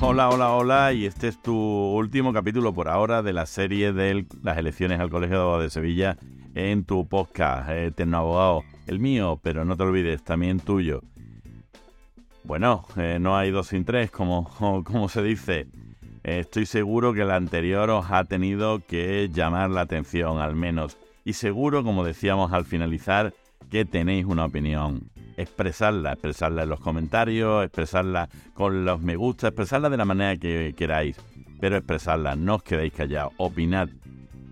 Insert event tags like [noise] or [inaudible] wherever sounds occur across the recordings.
Hola, hola, hola, y este es tu último capítulo por ahora de la serie de las elecciones al Colegio de Abogados de Sevilla en tu podcast, Eterno Abogado, el mío, pero no te olvides, también tuyo. Bueno, eh, no hay dos sin tres, como, [laughs] como se dice. estoy seguro que el anterior os ha tenido que llamar la atención, al menos. Y seguro, como decíamos al finalizar, que tenéis una opinión expresarla, expresarla en los comentarios, expresarla con los me gusta, expresarla de la manera que queráis, pero expresarla, no os quedéis callados, opinad.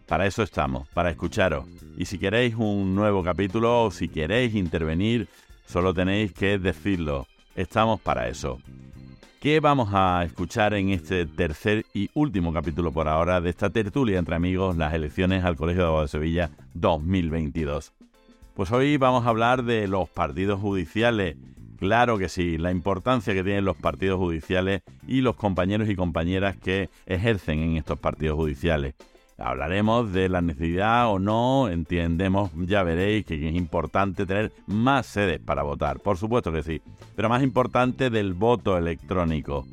Para eso estamos, para escucharos. Y si queréis un nuevo capítulo o si queréis intervenir, solo tenéis que decirlo. Estamos para eso. ¿Qué vamos a escuchar en este tercer y último capítulo por ahora de esta tertulia entre amigos, las elecciones al Colegio de Abogados de Sevilla 2022? Pues hoy vamos a hablar de los partidos judiciales. Claro que sí, la importancia que tienen los partidos judiciales y los compañeros y compañeras que ejercen en estos partidos judiciales. Hablaremos de la necesidad o no, entendemos, ya veréis que es importante tener más sedes para votar, por supuesto que sí, pero más importante del voto electrónico.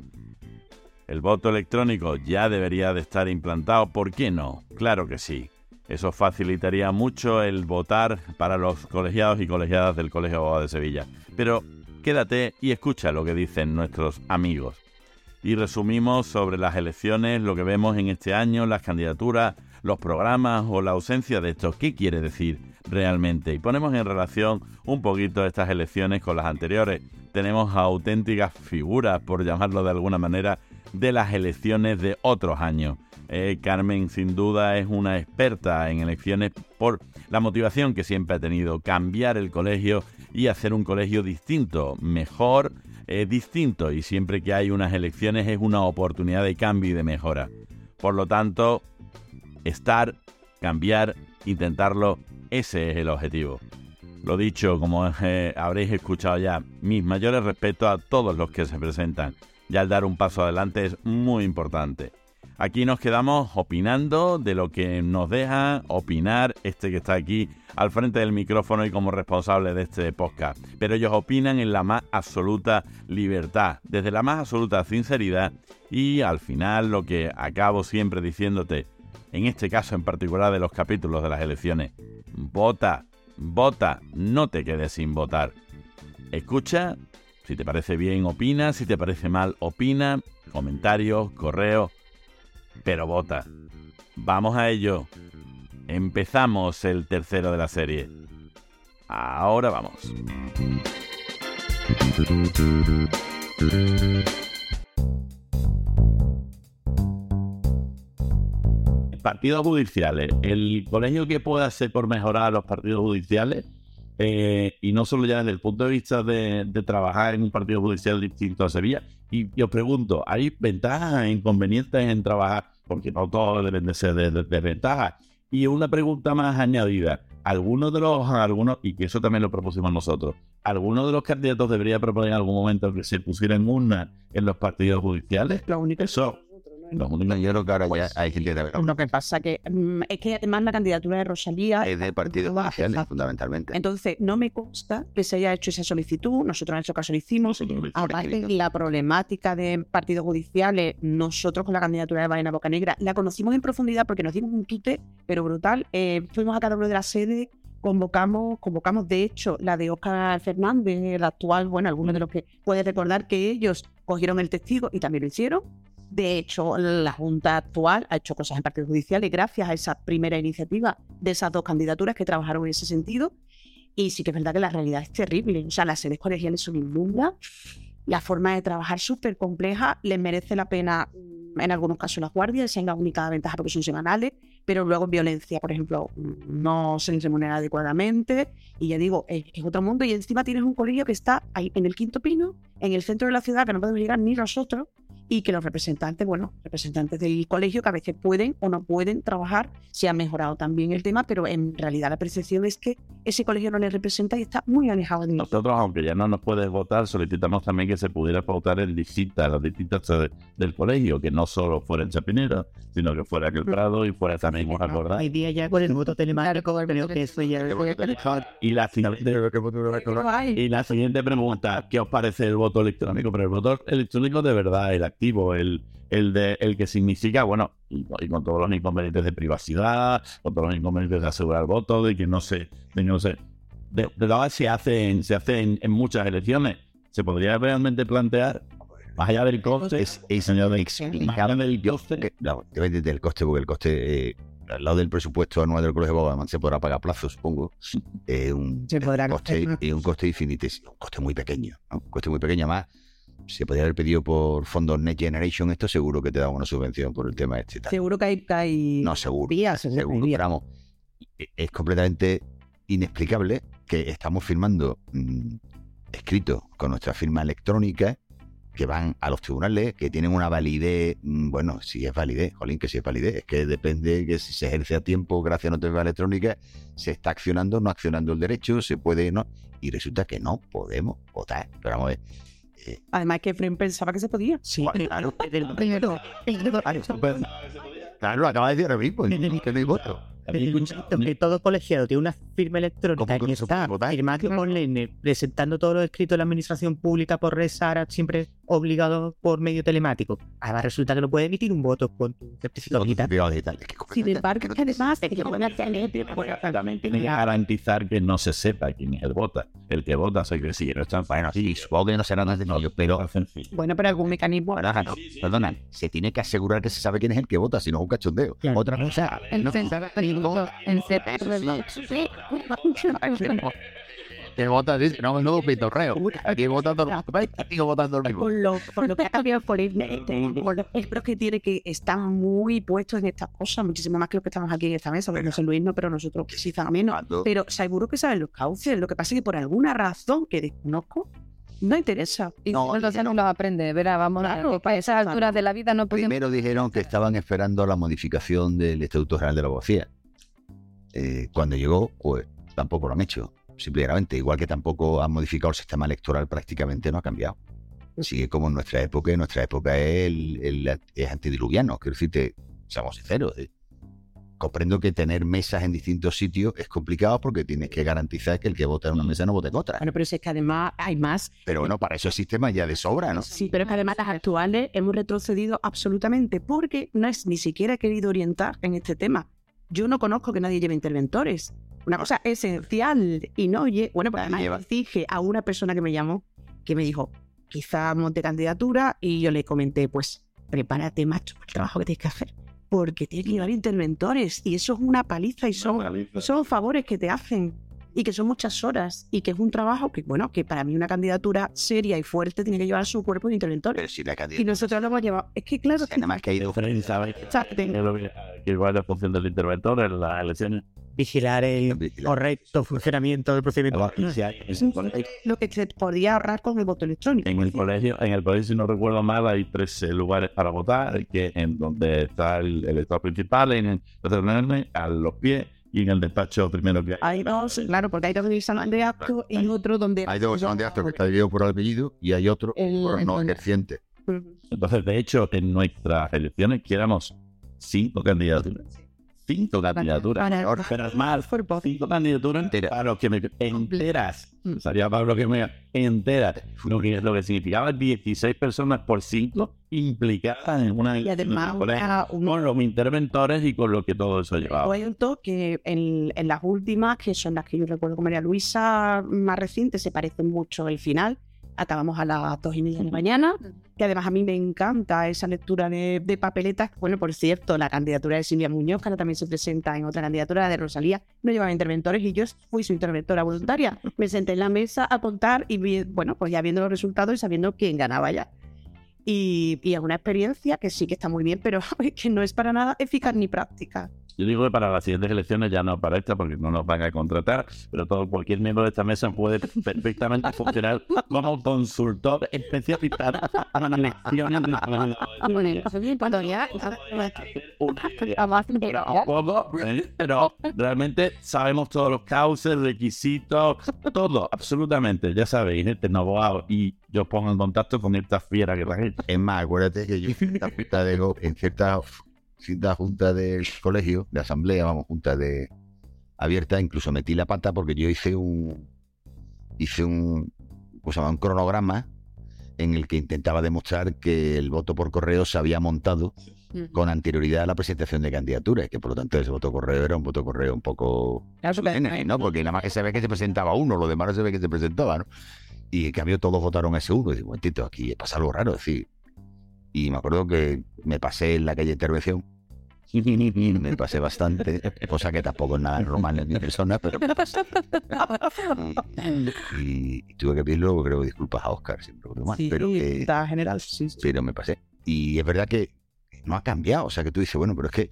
El voto electrónico ya debería de estar implantado, ¿por qué no? Claro que sí. Eso facilitaría mucho el votar para los colegiados y colegiadas del Colegio de Abogados de Sevilla. Pero quédate y escucha lo que dicen nuestros amigos. Y resumimos sobre las elecciones, lo que vemos en este año, las candidaturas, los programas o la ausencia de esto. ¿Qué quiere decir realmente? Y ponemos en relación un poquito estas elecciones con las anteriores. Tenemos auténticas figuras, por llamarlo de alguna manera, de las elecciones de otros años. Eh, Carmen sin duda es una experta en elecciones por la motivación que siempre ha tenido, cambiar el colegio y hacer un colegio distinto, mejor, eh, distinto, y siempre que hay unas elecciones es una oportunidad de cambio y de mejora. Por lo tanto, estar, cambiar, intentarlo, ese es el objetivo. Lo dicho, como eh, habréis escuchado ya, mis mayores respetos a todos los que se presentan. Ya el dar un paso adelante es muy importante. Aquí nos quedamos opinando de lo que nos deja opinar este que está aquí al frente del micrófono y como responsable de este podcast. Pero ellos opinan en la más absoluta libertad, desde la más absoluta sinceridad y al final lo que acabo siempre diciéndote, en este caso en particular de los capítulos de las elecciones, vota, vota, no te quedes sin votar. Escucha, si te parece bien opina, si te parece mal opina, comentarios, correos pero vota. Vamos a ello. Empezamos el tercero de la serie. Ahora vamos. Partidos judiciales. El colegio que pueda hacer por mejorar los partidos judiciales, eh, y no solo ya desde el punto de vista de, trabajar en un partido judicial distinto a Sevilla. Y yo pregunto, ¿hay ventajas e inconvenientes en trabajar? Porque no todo debe de ser de, ventajas. Y una pregunta más añadida. Algunos de los, algunos, y que eso también lo propusimos nosotros, ¿alguno de los candidatos debería proponer en algún momento que se pusieran una en los partidos judiciales? La única. Eso, yo creo que ahora ya pues, hay gente de Lo que pasa que mm, es que además la candidatura de Rosalía es de partidos judiciales, fundamentalmente. Entonces, no me consta que se haya hecho esa solicitud. Nosotros en ese caso lo hicimos. Aparte, la problemática de partidos judiciales, nosotros con la candidatura de Baena Bocanegra la conocimos en profundidad porque nos dimos un tute, pero brutal. Eh, fuimos a cada uno de la sede convocamos, convocamos de hecho la de Oscar Fernández, el actual, bueno, algunos de los que puede recordar que ellos cogieron el testigo y también lo hicieron. De hecho, la Junta actual ha hecho cosas en partido judicial y gracias a esa primera iniciativa de esas dos candidaturas que trabajaron en ese sentido. Y sí que es verdad que la realidad es terrible. O sea, las sedes colegiales son inmundas, la forma de trabajar súper compleja, les merece la pena mm, en algunos casos las guardias, es la única ventaja porque son semanales, pero luego en violencia, por ejemplo, no se les remunera adecuadamente. Y ya digo, es, es, otro mundo. Y encima tienes un colegio que está ahí en el quinto pino, en el centro de la ciudad, que no podemos llegar ni nosotros, y que los representantes, bueno, representantes del colegio que a veces pueden o no pueden trabajar, se ha mejorado también el tema, pero en realidad la percepción es que ese colegio no les representa y está muy alejado de nosotros. Nosotros, aunque ya no nos puedes votar, solicitamos también que se pudiera votar en distintas, las distintas sedes del colegio, que no solo fuera en Chapinero, sino que fuera en el Prado y fuera también, ¿os acordáis? Hoy día ya con el voto telemático, creo que eso ya... Y la siguiente, y la siguiente pregunta, ¿qué os parece el voto electrónico? Pero el voto electrónico de verdad, el activo, el, el, de, el que significa, bueno, y, y con todos los inconvenientes de privacidad, con todos los inconvenientes de asegurar votos, de que no se, de que no se, de, de se hace, en, se hace en, en muchas elecciones. ¿Se podría realmente plantear, más allá del coste, Es, es allá del coste, que- no, del coste, porque el coste, eh, al lado del presupuesto anual del Colegio de Abogados, se podrá pagar plazo, supongo. [laughs] Eh, un, Se podrá coste, y un coste infinitésimo, un coste muy pequeño, ¿no? Un coste muy pequeño, más. Se podría haber pedido por fondos Next Generation, esto seguro que te da una subvención por el tema este. tal. Seguro que hay, que hay No, seguro. vías, seguro pero vamos, e- es completamente inexplicable que estamos firmando mm, escritos con nuestra firma electrónica que van a los tribunales, que tienen una validez, mm, bueno, si es validez, jolín, que si es validez, es que depende que si se ejerce a tiempo gracias a nuestra firma electrónica, se está accionando, no accionando el derecho, se puede, no, y resulta que no podemos votar. Pero vamos a ver, Además que Efraín pensaba que se podía. Sí, Claro. desde el [laughs] primero. claro, lo acaba de decir ahora mismo, que no hay voto. Que todo colegiado tiene una firma electrónica ¿Cómo que que no se está por ley, presentando todos los escritos de la administración pública por red SARA, siempre obligado por medio telemático. Además resulta que no puede emitir un voto con tu certificado digital. Sin embargo, además también tiene que garantizar que no se sepa quién es el vota. El que vota se que sí, no Bueno, sí, supongo que no será tan sencillo, pero. Bueno, pero algún mecanismo. Perdona, se tiene que asegurar que se sabe quién es el que vota, si no es un cachondeo. Otra cosa, no se sabe [laughs] quién vota, dice, no, no, pitorreo. Aquí votando, aquí votando el mismo. Con lo, con lo que ha cambiado por el [laughs] con los que tiene que están muy puestos en estas cosas, muchísimo más que los que estamos aquí en esta mesa, porque José Luis no, pero nosotros quizá menos. Cuando- Pero seguro que saben los cauces. Lo que pasa es que por alguna razón que desconozco, no interesa. Y No, Entonces no los aprende, verá, vamos, Claro, para esas alturas de la vida no podemos... Primero dijeron que estaban esperando la modificación del Estatuto General de la Abogacía. Eh, cuando llegó, pues tampoco lo han hecho. Simplemente, igual que tampoco han modificado el sistema electoral, prácticamente no ha cambiado. Sigue como en nuestra época, y nuestra época es, el, el- es antediluviano. Quiero decirte, seamos sinceros. eh, Comprendo que tener mesas en distintos sitios es complicado porque tienes que garantizar que el que vota en una mesa no vote en otra. Bueno, pero si es que además hay más. Pero bueno, para eso el sistema ya de sobra, ¿no? Sí, pero es que además las actuales hemos retrocedido absolutamente porque no es ni siquiera querido orientar en este tema. Yo no conozco que nadie lleve interventores. Una cosa esencial y no oye. Bueno, pues además Lleva. dije a una persona que me llamó que me dijo, quizá monte candidatura y yo le comenté, pues prepárate, macho, para el trabajo que tienes que hacer. Porque tienes que llevar interventores y eso es una paliza y son, son favores que te hacen y que son muchas horas y que es un trabajo que, bueno, que para mí una candidatura seria y fuerte tiene que llevar su cuerpo de interventores. Pero si la Y nosotros lo hemos llevado. Es que claro, si nada más que ha ido Efraín, ¿sabes Exacto. qué es lo que- que igual la función del interventor en las elecciones? Vigilar el Vigilar. correcto funcionamiento del procedimiento. Lo que se podría ahorrar con el voto electrónico. En el colegio, en el colegio, si no recuerdo mal, hay tres lugares para votar, que en donde está el, el elector principal, en el terreno, a los pies y en el despacho primero que hay. Hay dos, claro, porque hay dos que salón de acto y otro donde. Hay dos son de acto que está dividido por apellido y hay otro El- por no ejerciente. Entonces, de hecho, en nuestras elecciones quieramos cinco candidaturas. Cinco candidaturas. Pero más, cinco candidaturas Enteras. para los que me enteras. Mm. Sería para los que me enteras. Lo que, lo que significaba 16 personas por cinco implicadas en una Y además, una- con los interventores y con lo que todo eso llevaba. cuento que en, en las últimas, que son las que yo recuerdo con María Luisa más recientes, se parecen mucho el final. Acabamos a las dos y media de la mañana, que además a mí me encanta esa lectura de, de papeletas. Bueno, por cierto, la candidatura de Silvia Muñoz, que ahora también se presenta en otra candidatura, la de Rosalía, no llevaba interventores y yo fui su interventora voluntaria. [laughs] Me senté en la mesa a contar y vi- bueno, pues ya viendo los resultados y sabiendo quién ganaba ya. Y, y es una experiencia que sí que está muy bien, pero [laughs] que no es para nada eficaz ni práctica. Yo digo que para las siguientes elecciones ya no para esta porque no nos van a contratar, pero todo cualquier miembro de esta mesa puede perfectamente funcionar [laughs] como consultor especializado elecciones ya. Poco, ¿eh? pero realmente sabemos todos los cauces, requisitos, todo, absolutamente. Ya sabéis, este abogado y yo os pongo en contacto con esta fiera que traje. Es más, acuérdate que yo en cierta [laughs] junta de, go- en cierta, cierta junta del colegio, de asamblea, vamos, junta de abierta, incluso metí la pata porque yo hice un hice un, ¿cómo se llama? un cronograma en el que intentaba demostrar que el voto por correo se había montado con anterioridad a la presentación de candidaturas, que por lo tanto ese voto correo era un voto correo un poco ¿no? Porque nada más que se ve que se presentaba uno, lo demás no se ve que se presentaba, ¿no? Y en cambio todos votaron ese uno. Y digo, momentito, aquí pasa algo raro, es decir. Y me acuerdo que me pasé en la calle de intervención. [laughs] Me pasé bastante, cosa que tampoco es nada normal en mi persona, pero me [laughs] pasé. Y, y tuve que pedir luego, creo, disculpas a Oscar, siempre mal, Sí, pero que, está general, sí. sí. pero me pasé. Y es verdad que no ha cambiado, o sea que tú dices, bueno, pero es que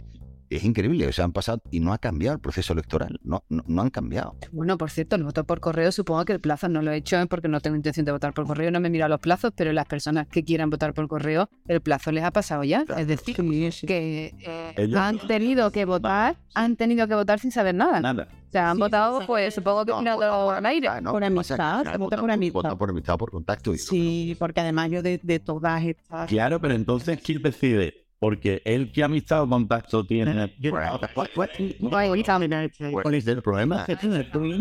es increíble, o sea, han pasado y no ha cambiado el proceso electoral, no, no, no han cambiado. Bueno, por cierto, el voto por correo, supongo que el plazo no lo he hecho ¿eh? porque no tengo intención de votar por correo, no me miro a los plazos, pero las personas que quieran votar por correo, el plazo les ha pasado ya. Es decir, Sí, sí. que eh, Ellos- han tenido que votar, han tenido que votar sin saber nada. Nada. O sea, han votado, pues supongo que No, al aire. No, Por amistad, vota vota- por amistad. vota por amistad, por contacto. Y Sí, porque además yo de, de todas estas... Claro, pero entonces, ¿quién decide? Porque el que amistad o contacto tiene. Yo- Ahí está. ¿Cuál es el problema?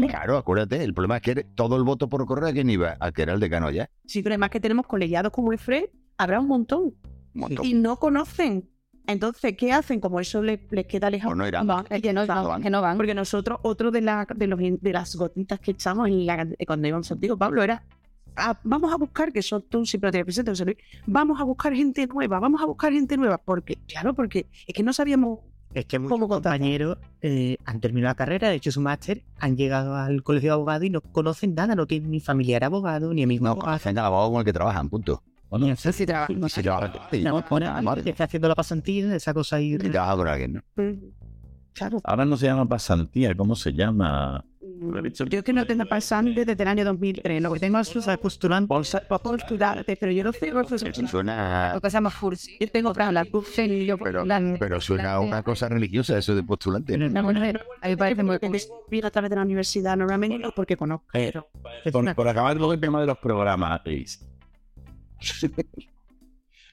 Claro, acuérdate, el problema es que todo el voto por correo a quién iba, al que era el decano ya. Sí, pero además que tenemos colegiados como EFRE, habrá un montón. Un montón. Y no conocen. Entonces, ¿qué hacen? Como eso les, les queda lejos. O no. Van, es que no, van. que no van. Porque nosotros, otro de, la, de, los, de las gotitas que echamos en la, cuando íbamos contigo, Pablo, era "Ah, vamos a buscar, que son tú siempre lo tienes presente, José Luis, vamos a buscar gente nueva, vamos a buscar gente nueva. Porque, claro, porque es que no sabíamos Es que muchos compañeros eh, han terminado la carrera, han hecho su máster, han llegado al colegio de abogados y no conocen nada, no tienen ni familiar abogado, ni amigo No, al abogado con el que trabajan, punto. Bueno, Sí, sí, trabaja. Y se trabaja y No, no, ahora madre, está haciendo la pasantía, esa cosa ahí. y trabaja con alguien, ¿no? Mm, Claro. ahora no se llama pasantía, ¿cómo se llama? Yo es que no tengo pasante desde el año 2003. Lo que tengo es. Postulante. Para postularte, pero yo no sé Eso suena, Lo que se llama cursi. Yo tengo Claro, la yo pero, pero suena a una cosa religiosa eso de postulante. La mujer, a mí me parece muy viene a través de la universidad normalmente no porque conozco. Pero Por, por acabar con el tema de los programas. [laughs]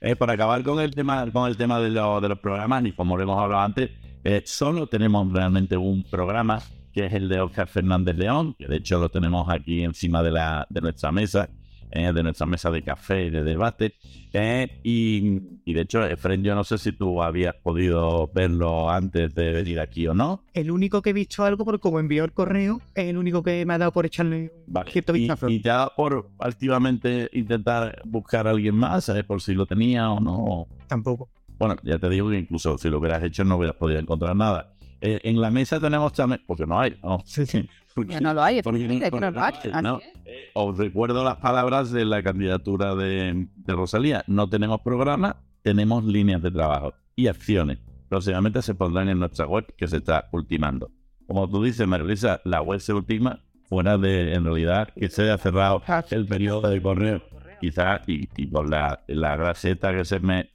Eh, por acabar con el tema, con el tema de, lo- de los programas, y como lo hemos hablado antes, eh, solo tenemos realmente un programa que es el de Oscar Fernández León, que de hecho lo tenemos aquí encima de, la, de nuestra mesa, eh, de nuestra mesa de café y de debate. eh, y, y de hecho, Efren, yo no sé si tú habías podido verlo antes de venir aquí o no. El único que he visto algo, porque como envió el correo, es el único que me ha dado por echarle Vale. cierto Y, vistazo. y ya por activamente intentar buscar a alguien más, ¿sabes? Por si lo tenía o no. Tampoco. Bueno, ya te digo que incluso si lo hubieras hecho no hubieras podido encontrar nada. Eh, en la mesa tenemos también, porque no hay, ¿no? [laughs] Porque- no lo hay, porque- efectivamente, que no lo hay. porque- Así no. es. Eh, Os recuerdo las palabras de la candidatura de, de Rosalía. No tenemos programa, tenemos líneas de trabajo y acciones. Próximamente se pondrán en nuestra web que se está ultimando. Como tú dices, Marilisa, la web se ultima fuera de, en realidad, que se haya cerrado el periodo de correo. Quizás, y, y por la, la graseta que se me...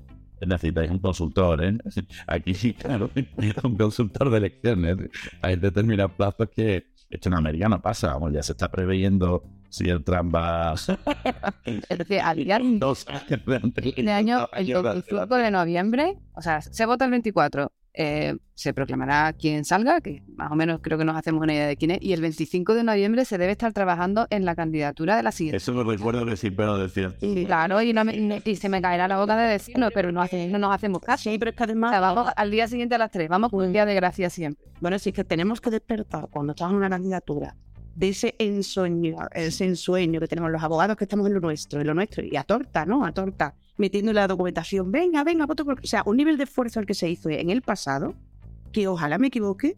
Necesitáis un consultor, ¿eh? Aquí sí, claro, un consultor de elecciones. Hay determinados plazos que esto en América no pasa, vamos, ya se está preveyendo si el Trump va [laughs] Es decir, al día dos años de año, el Años de 25 de noviembre, o sea, se vota el 24, eh, se proclamará quién salga, que más o menos creo que nos hacemos una idea de quién es, y el 25 de noviembre se debe estar trabajando en la candidatura de la siguiente. Eso lo recuerdo que sí, pero decía. Y claro, y, no me- y se me caerá la boca de decirlo, pero no, hace- no nos hacemos caso. sí, pero es que O además sea, vamos al día siguiente a las 3, vamos con un día de gracia siempre. Bueno, sí que tenemos que despertar cuando estamos en una candidatura de ese ensueño, ese ensueño que tenemos los abogados que estamos en lo nuestro, en lo nuestro, y a torta, ¿no? A torta, metiendo la documentación, venga, venga, voto por... O sea, un nivel de esfuerzo al que se hizo en el pasado, que ojalá me equivoque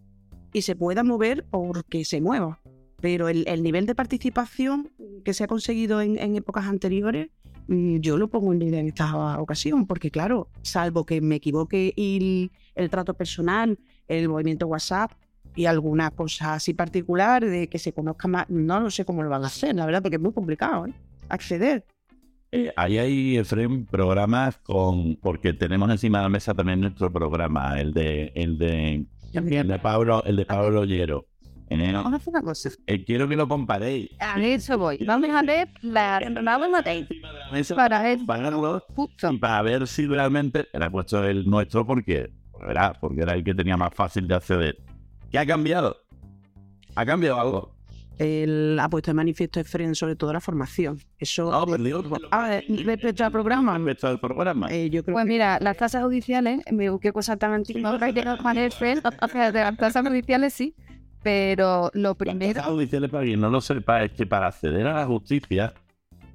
y se pueda mover porque se mueva. Pero el, el nivel de participación que se ha conseguido en, épocas anteriores mm, yo lo pongo en en esta ocasión, porque claro, salvo que me equivoque y el trato personal, el movimiento WhatsApp y alguna cosa así particular de que se conozca más, no lo sé cómo lo van a hacer, la verdad, porque es muy complicado ¿eh? acceder. Eh, ahí hay, Efraín, programas con. Porque tenemos encima de la mesa también nuestro programa, el de. El de, el de Pablo, el de Pablo Llero. Eh, Vamos a hacer una cosa. eh, quiero que lo comparéis. A eso voy. Vamos a ver la vamos a para ver justo. para ver si realmente era puesto el nuestro porque, ¿verdad? porque era el que tenía más fácil de acceder. ¿Qué ha cambiado? ¿Ha cambiado algo? El, ha puesto de manifiesto Efren sobre todo la formación. Eso, No, perdido. a ver, respecto al programa, Respecto al programa. eh, yo creo Pues que mira, las tasas judiciales, me qué cosa tan antigua que nos parece, o sea, de las tasas judiciales sí, pero lo Las primero, tasas judiciales, para quien no lo sepa, es que para acceder a la justicia,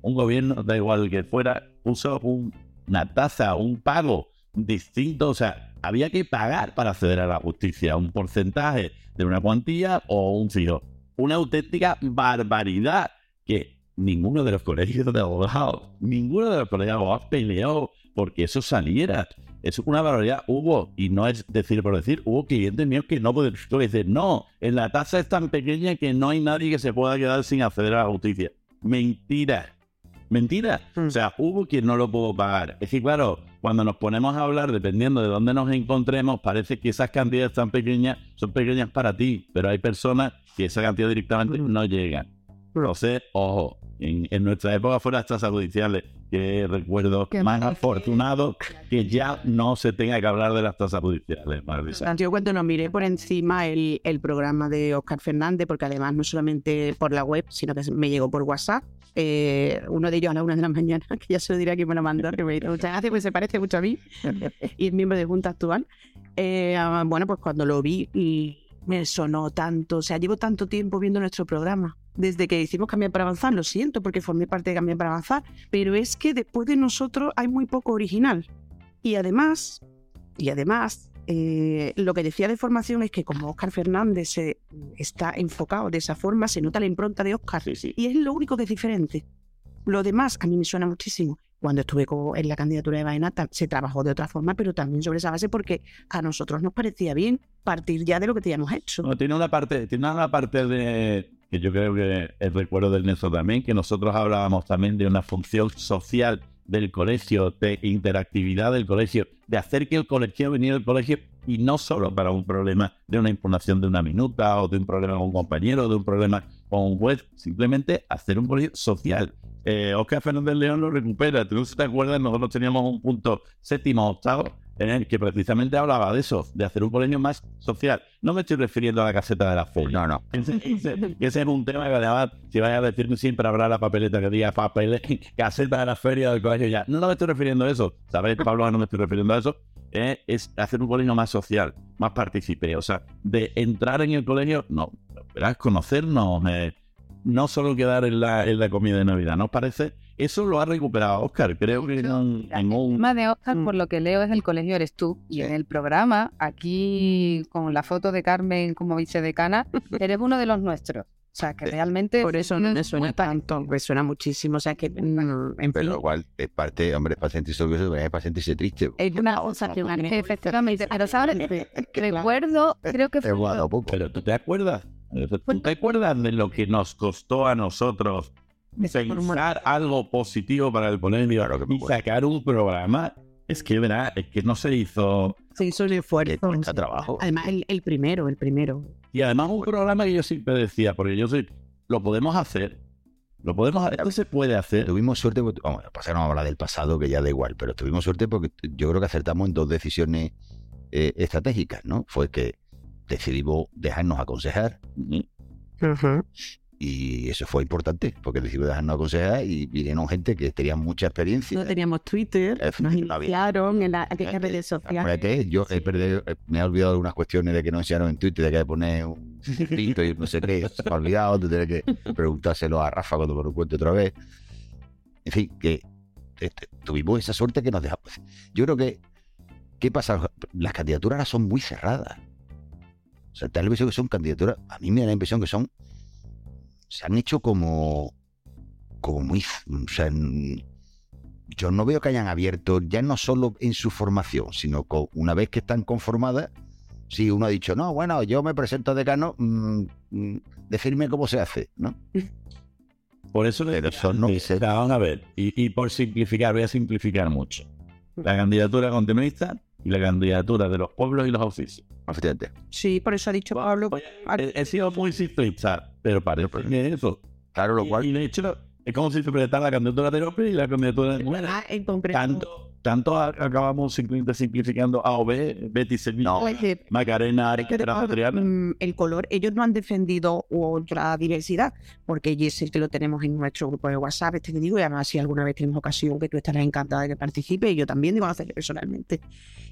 un gobierno, da igual que fuera, puso un- una tasa, un pago distinto. O sea, había que pagar para acceder a la justicia, un porcentaje de una cuantía o un fijo. Una auténtica barbaridad que ninguno de los colegios de abogados, ninguno de los colegios de abogados peleó porque eso saliera. Es una barbaridad. Hubo, y no es decir por decir, hubo clientes míos que no pueden decir, no, en la tasa es tan pequeña que no hay nadie que se pueda quedar sin acceder a la justicia. Mentira. Mentira. Mm. O sea, hubo quien no lo pudo pagar. Es que, claro, cuando nos ponemos a hablar, dependiendo de dónde nos encontremos, parece que esas cantidades tan pequeñas son pequeñas para ti, pero hay personas que esa cantidad directamente no llegan. Entonces, ojo, en, en nuestra época fueron las tasas judiciales, que recuerdo Qué más afortunado que ya no se tenga que hablar de las tasas judiciales, Marisa. Yo cuando nos miré por encima el, el programa de Oscar Fernández, porque además no solamente por la web, sino que me llegó por WhatsApp. Eh, uno de ellos a la una de la mañana, [laughs] que ya se lo dirá que me lo mandó, que me muchas gracias, pues se parece mucho a mí, [laughs] y es miembro de Junta actual. Eh, ah, bueno, pues cuando lo vi, y me sonó tanto, o sea, llevo tanto tiempo viendo nuestro programa, desde que hicimos Cambiar para Avanzar, lo siento, porque formé parte de Cambiar para Avanzar, pero es que después de nosotros hay muy poco original. Y además, y además, eh, lo que decía de formación es que como Oscar Fernández se- está enfocado de esa forma, se nota la impronta de Oscar. Sí, sí. Y es lo único que es diferente. Lo demás a mí me suena muchísimo. Cuando estuve en la candidatura de Baena se trabajó de otra forma, pero también sobre esa base porque a nosotros nos parecía bien partir ya de lo que teníamos hecho. No, tiene una parte, tiene una parte de que yo creo que el recuerdo del Nelson también, que nosotros hablábamos también de una función social del colegio, de interactividad del colegio, de hacer que el colegio viniera al colegio y no solo para un problema de una impugnación de una minuta o de un problema con un compañero, de un problema con un juez, simplemente hacer un colegio social. Eh, Oscar Fernández León lo recupera. ¿Tú no te acuerdas? Nosotros teníamos un punto séptimo octavo en el que precisamente hablaba de eso, de hacer un colegio más social. No me estoy refiriendo a la caseta de la feria. No, no. [laughs] Ese, ese- ese es un tema que además, si vais a decirme siempre habrá la papeleta que diga papel, caseta de la feria del colegio ya. No, no me estoy refiriendo a eso. ¿Sabéis, Pablo? No me estoy refiriendo a eso. Eh, es hacer un colegio más social, más participé. O sea, de entrar en el colegio, no, verás, conocernos, eh, no solo quedar en la, en la comida de Navidad, ¿no os parece? Eso lo ha recuperado Oscar, creo que en, en El un... tema de Oscar, Mm. por lo que leo, es el colegio eres tú. Y Sí. en el programa, aquí con la foto de Carmen como vicedecana, [laughs] eres uno de los nuestros. O sea, que realmente... Por eso no me suena tanto, me suena muchísimo. O sea que, mm, en Pero fin, igual es parte, hombre, es orgulloso, pero es para sentirse triste. Es una cosa que efectivamente, pero sabes, [laughs] recuerdo, creo que fue. Pero ¿tú te acuerdas? ¿Tú te acuerdas de lo que nos costó a nosotros pensar algo positivo para el me y sacar un programa? Es que, verá, es que no se hizo... se hizo el esfuerzo. cuesta trabajo. Además, el, el primero, el primero. Y además un programa que yo siempre decía, porque yo soy... Lo podemos hacer. Lo podemos hacer. Esto se puede hacer. Tuvimos suerte, porque- vamos, lo que pasa es que no vamos a hablar del pasado, que ya da igual, pero tuvimos suerte porque yo creo que acertamos en dos decisiones eh, estratégicas, ¿no? Fue que decidimos dejarnos aconsejar y eso fue importante, porque decidimos dejarnos aconsejar y vinieron gente que tenía mucha experiencia. No teníamos Twitter, Eh, nos [laughs] iniciaron en la, aquellas redes sociales. Yo he perdido- eh, me he olvidado de algunas cuestiones de que no enseñaron en Twitter, de que hay que poner un [laughs] pito y no sé qué, se me ha olvidado, de tener que preguntárselo a Rafa cuando me lo cuente otra vez. En fin, que este, tuvimos esa suerte que nos dejamos. Yo creo que, ¿qué pasa? Las candidaturas ahora son muy cerradas. O sea, la impresión que son candidaturas, a mí me da la impresión que son, se han hecho como, como muy, o sea, yo no veo que hayan abierto, ya no solo en su formación, sino co- una vez que están conformadas, si uno ha dicho, no, bueno, yo me presento a decano, mm, mm, decirme cómo se hace, ¿no? Por eso le no se- Vamos a ver, y, y por simplificar, voy a simplificar mucho. La candidatura continuista y la candidatura de los pueblos y los oficios. Efectivamente. Sí, por eso ha dicho Pablo. He, he sido muy simplista, pero parece que es eso. Claro, lo Y- cual, Y, de hecho, es como si se presentara la candidatura de López y la candidatura de Muera. Ah, en concreto. Tanto, acabamos simplemente simplificando A o B, Betty Sevilla, Macarena, Arica, mm, el color, ellos no han defendido otra diversidad, porque el que lo tenemos en nuestro grupo de WhatsApp, este que digo, y además si alguna vez tenemos ocasión que tú estarás encantada de que participe, y yo también digo hacerlo personalmente.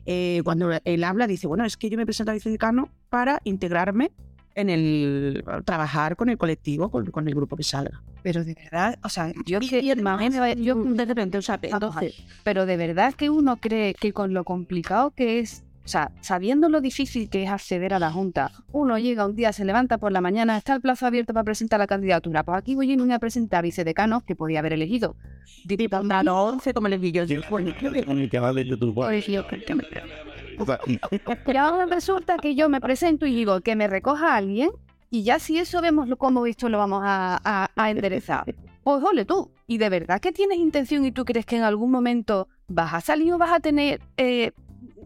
Eh, cuando él habla, dice, bueno, es que yo me presento a vicedecano para integrarme en el trabajar con el colectivo, con, con el grupo que salga. Pero de verdad, o sea, yo Y- que y además, más me va- yo de repente, o sea, a entonces, Pero de verdad que uno cree que con lo complicado que es, o sea, sabiendo lo difícil que es acceder a la Junta, uno llega un día, se levanta por la mañana, está el plazo abierto para presentar la candidatura. Pues aquí voy a irme a presentar vicedecanos que podía haber elegido. Diputado a los 11 como les vi yo. YouTube. Pues yo que me- Y ahora resulta que yo me presento y digo que me recoja alguien y ya si eso vemos cómo esto lo vamos a, a- a enderezar. Pues ole tú. Y de verdad que tienes intención y tú crees que en algún momento vas a salir o vas a tener eh,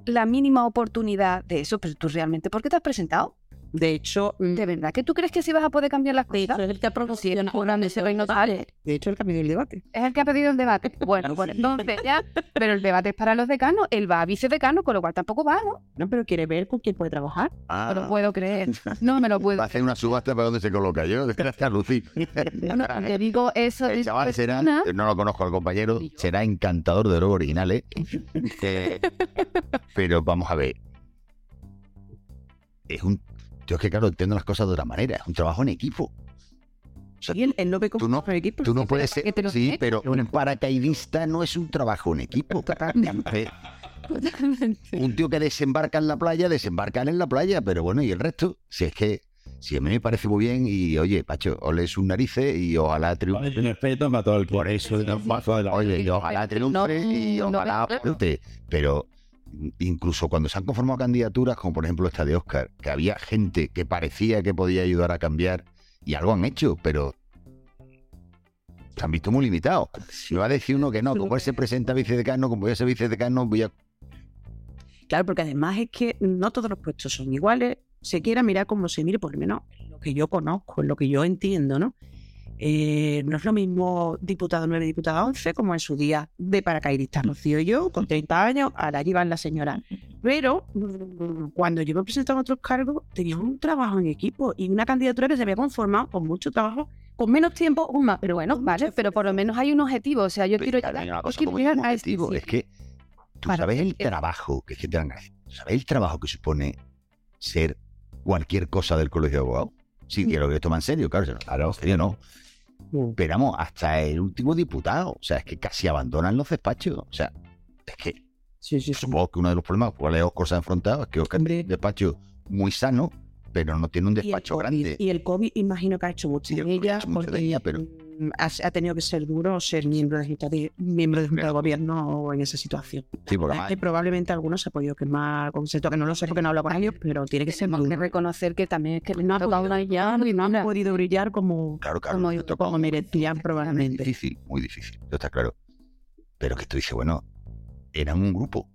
la mínima oportunidad de eso, pero tú realmente, ¿por qué te has presentado? De hecho, mm, ¿De verdad que tú crees que sí vas a poder cambiar las de hecho, cosas? es el que ha promocionado ese reino. [laughs] De hecho, el cambio del debate. Es el que ha pedido el debate. [laughs] Bueno, pues entonces ya, pero el debate es para los decanos, él va a vicedecano, con lo cual tampoco va, ¿no? No, pero quiere ver con quién puede trabajar. ah, No lo puedo creer. [laughs] No me lo puedo va a hacer una subasta para dónde se coloca yo. Gracias, Lucy. No, te digo eso. El chaval será, no lo conozco al compañero, será encantador de los originales. Eh, pero vamos a ver. Es un. Yo es que, claro, entiendo las cosas de otra manera. Es un trabajo en equipo. O sea, Y él, él lo ve como tú no- un equipo. tú no puedes ¿para ser. Sí, pero un paracaidista no es un trabajo en equipo. [laughs] Eh, Un tío que desembarca en la playa, desembarcan en la playa, pero bueno, ¿y el resto? Si es que. Si a mí me parece muy bien y, oye, Pacho, ole sus narices y ojalá triunfe. Vale, respeto para todo el Por eso, Oye, Oye, y ojalá triunfe y no, ojalá no, triunfe. Pero incluso cuando se han conformado candidaturas, como por ejemplo esta de Oscar, que había gente que parecía que podía ayudar a cambiar y algo han hecho, pero se han visto muy limitados. Me va a decir uno que no, como él se presenta vicedecano, como voy a ser vicedecano, voy a... Claro, porque además es que no todos los puestos son iguales. Se quiera mirar como se mire, por lo menos en lo que yo conozco, lo que yo entiendo, ¿no? Eh, no es lo mismo diputado 9, diputada 11, como en su día de paracaidista Rocío y yo, con 30 años, ahora llevan la señora. Pero mm, cuando yo me presentaba a otros cargos, tenía un trabajo en equipo y una candidatura que se había conformado con mucho trabajo, con menos tiempo, un más. Pero bueno, vale, pero por lo menos hay un objetivo. O sea, yo quiero llegar, a este. Es que tú Para- sabes el trabajo, que es que te dan. ¿Sabes el trabajo que supone ser cualquier cosa del colegio de abogados? Sí, que lo que toma en serio, claro, claro, en serio no. Pero vamos, hasta el último diputado, o sea, es que casi abandonan los despachos. O sea, es que Sí, sí, sí. supongo que uno de los problemas por los Oscar se ha enfrentado es que Oscar Hombre. tiene un despacho muy sano, pero no tiene un despacho grande. Y el COVID, imagino que ha hecho el de de porque ella, pero- mm, ha, ha tenido que ser duro ser miembro de, Junta de- miembro de Junta de Gobierno en esa situación. Sí, porque además- Y probablemente algunos se ha podido quemar con esto, que no lo sé porque no hablo con ellos, pero tiene que ser Tenemos que duro. reconocer que también es que No ha tocado ya muy No han podido brillar como, claro, claro, como toca como merecían muy probablemente. difícil, muy difícil, eso está claro. Pero que tú dices, bueno, eran un grupo,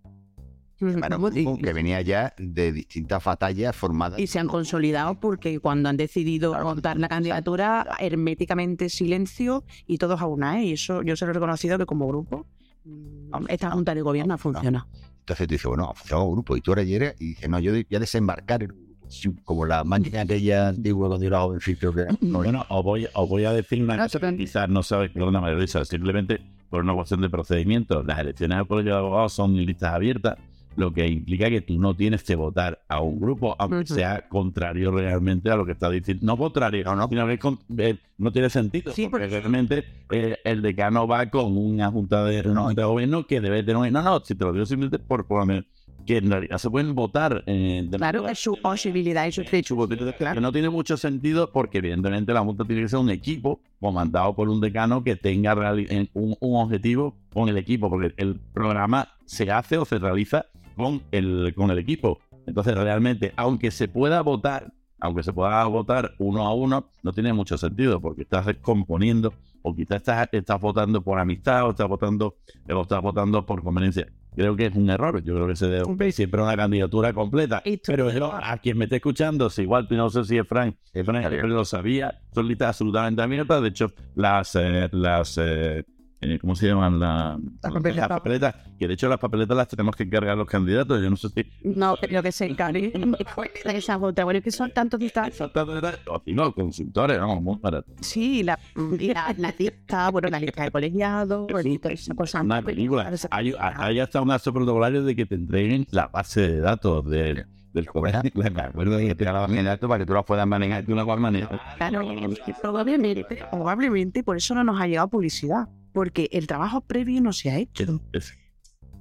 Y- que venía ya de distintas batallas formadas. Y se han consolidado porque cuando han decidido montar la candidatura, herméticamente silencio y todos a una. ¿eh? Y eso yo se lo he reconocido que como grupo, mm, esta Junta de Gobierno funciona. Entonces tú dices, bueno, ha funcionado un grupo. Y tú ahora llegas y dices, no, yo voy a desembarcar en un grupo. Como la máquina aquella antigua cuando yo era jovencito. Que, no, Bueno, os voy, os voy a decir una No, cosa que quizás no sabéis, perdóname, Risa, simplemente por una cuestión de procedimiento. Las elecciones al colegio de abogados son listas abiertas, lo que implica que tú no tienes que votar a un grupo, aunque sea contrario realmente a lo que está diciendo. No contrario, No, no. sino que con- eh, no tiene sentido, Sí, porque porque- realmente eh, el decano va con una junta de, de gobierno que debe tener... No, no, si te lo digo simplemente por, por que en realidad se pueden votar eh, de Claro, es su posibilidad y su derecho. que no tiene mucho sentido porque evidentemente la Junta tiene que ser un equipo comandado por un decano que tenga en- un, un objetivo con el equipo, porque el programa se hace o se realiza con el, con el equipo. Entonces, realmente, aunque se pueda votar, aunque se pueda votar uno a uno, no tiene mucho sentido, porque estás descomponiendo, o quizás estás, estás votando por amistad, o estás votando, o estás votando por conveniencia. Creo que es un error. Yo creo que se debe siempre una candidatura completa. Pero yo, a quien me esté escuchando, si igual no sé si es Frank, es Frank lo sabía, son listas absolutamente abiertas. De hecho, las, eh, las eh, eh, ¿cómo se llaman? La, Las papeletas. las papeletas. Que de hecho las papeletas las tenemos que encargar los candidatos. Yo no sé si No, creo que se encargue. [laughs] Esa otra. Bueno, es que son tantos esas papeletas, o si no, consultores, no, muy barato. Sí, la, y la, la lista, bueno, la lista de colegiado, esa cosa. Una película. Hay, hay hasta un acto protocolario de que te entreguen la base de datos del, del colegio. Me acuerdo de que te la base de datos para que tú la puedas manejar de una buena manera. Claro, probablemente, probablemente por eso no nos ha llegado publicidad, porque el trabajo previo no se ha hecho.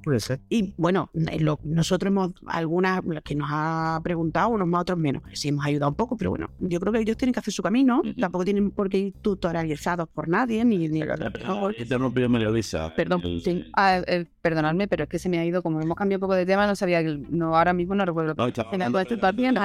Puede ser. Y bueno, eh, lo- nosotros hemos, algunas las que nos ha preguntado, unos más, otros menos. Sí, hemos ayudado un poco, pero bueno, yo creo que ellos tienen que hacer su camino. Tampoco tienen por qué ir tutorializados por nadie, ni. ni Luisa. Perdón, El- sí. Ah, eh, perdonadme, pero es que se me ha ido, como hemos cambiado un poco de tema, no sabía que no ahora mismo no recuerdo. Se me ha puesto también, no.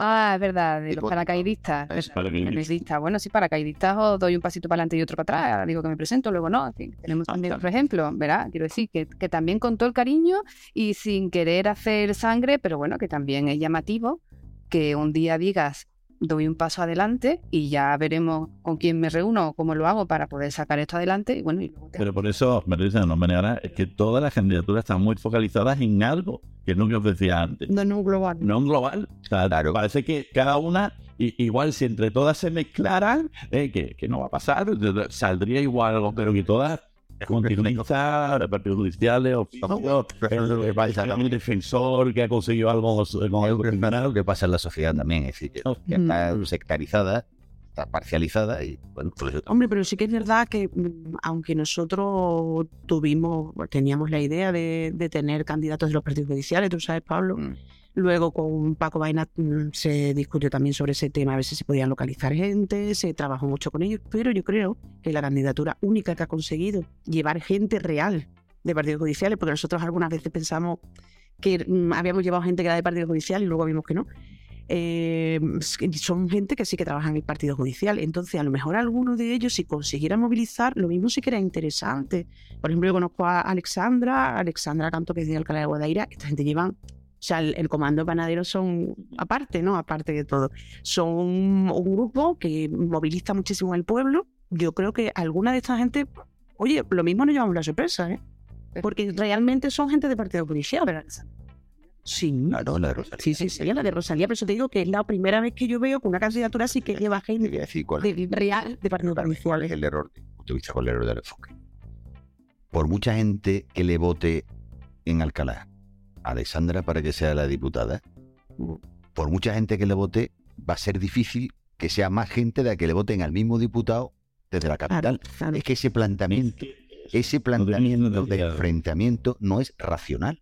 Ah, es verdad, de los paracaidistas. Paracaidistas. Paracaidistas. Bueno, sí, paracaidistas os doy un pasito para adelante y otro para atrás. Digo que me presento, luego no. Tenemos también Ah, otro ejemplo, ¿verdad? Quiero decir que, que también con todo el cariño y sin querer hacer sangre, pero bueno, que también es llamativo que un día digas doy un paso adelante y ya veremos con quién me reúno o cómo lo hago para poder sacar esto adelante y bueno, y luego te- Pero por eso, María Luisa, no me negarás, es que todas las candidaturas están muy focalizadas en algo, que es lo que os decía antes. No, no, global. no en global. O sea, Claro. Parece que cada una, igual si entre todas se mezclaran, eh, que, que no va a pasar, saldría igual algo, pero que todas continuizar, partidos judiciales, oficios, un defensor que ha conseguido algo con que pasa en la sociedad también, es decir, que, está Mm. sectarizada, está parcializada y bueno, por eso Hombre, pero sí que es verdad que mm, aunque nosotros tuvimos, teníamos la idea de, de tener candidatos de los partidos judiciales, tú sabes, Pablo, Mm. Luego con Paco Vaina mm, se discutió también sobre ese tema, a ver si se podían localizar gente, se trabajó mucho con ellos, pero yo creo que la candidatura única que ha conseguido llevar gente real de partidos judiciales, porque nosotros algunas veces pensamos que mm, habíamos llevado gente que era de partido judicial y luego vimos que no. Eh, son gente que sí que trabaja en el partido judicial. Entonces, a lo mejor alguno de ellos, si consiguiera movilizar, lo mismo sí que era interesante. Por ejemplo, yo conozco a Alexandra, Alexandra Canto, que es de Alcalá de Guadaira. Esta gente llevan, sea, el, el comando panadero son, aparte, ¿no? Aparte de todo, son un, un grupo que moviliza muchísimo al pueblo. Yo creo que alguna de esta gente, oye, lo mismo nos llevamos la sorpresa, ¿eh? Porque realmente son gente de partido judicial. Sí, Claro, la de Rosalía. Sí, sí, sería la de Rosalía, pero eso te digo que es la primera vez que yo veo que una candidatura sí que lleva gente a decir cuál de, real de partido ¿Cuál judicial. es el error? vista con el error del enfoque. Por mucha gente que le vote en Alcalá a Alexandra para que sea la diputada, por mucha gente que le vote, va a ser difícil que sea más gente de la que le voten al mismo diputado desde la capital. Claro, claro. Es que ese planteamiento, ese planteamiento de enfrentamiento no es racional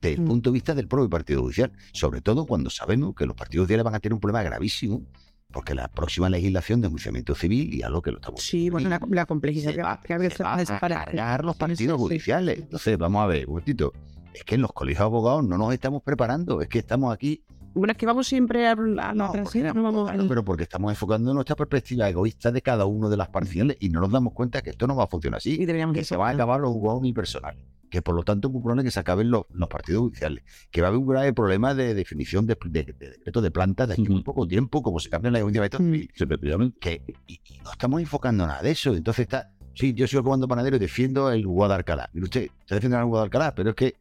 desde el Mm. punto de vista del propio Partido Judicial, sobre todo cuando sabemos que los partidos judiciales van a tener un problema gravísimo, porque la próxima legislación de enjuiciamiento civil y algo que lo estamos Sí, bueno, la, la complejidad se que, va, que a veces se va a cargar los Sí, partidos sí, sí. judiciales. Entonces, vamos a ver, un momentito. Es que en los colegios de abogados no nos estamos preparando, es que estamos aquí, Bueno, es que vamos siempre a, la No, trasera, porque- no vamos claro, pero porque estamos enfocando nuestra perspectiva egoísta de cada uno de las parciales y no nos damos cuenta que esto no va a funcionar así. y deberíamos que se van a acabar los juzgados unipersonales, que por lo tanto probable que se acaben los, los partidos judiciales, que va a haber un grave problema de definición de, de, de decretos de plantas de aquí muy poco tiempo, como se cambia la de Mm. Que y, y no estamos enfocando nada de eso. Entonces está, sí, yo el comando panadero y defiendo el juzgado de Alcalá. Mire usted, está defendiendo el juzgado de Alcalá, pero es que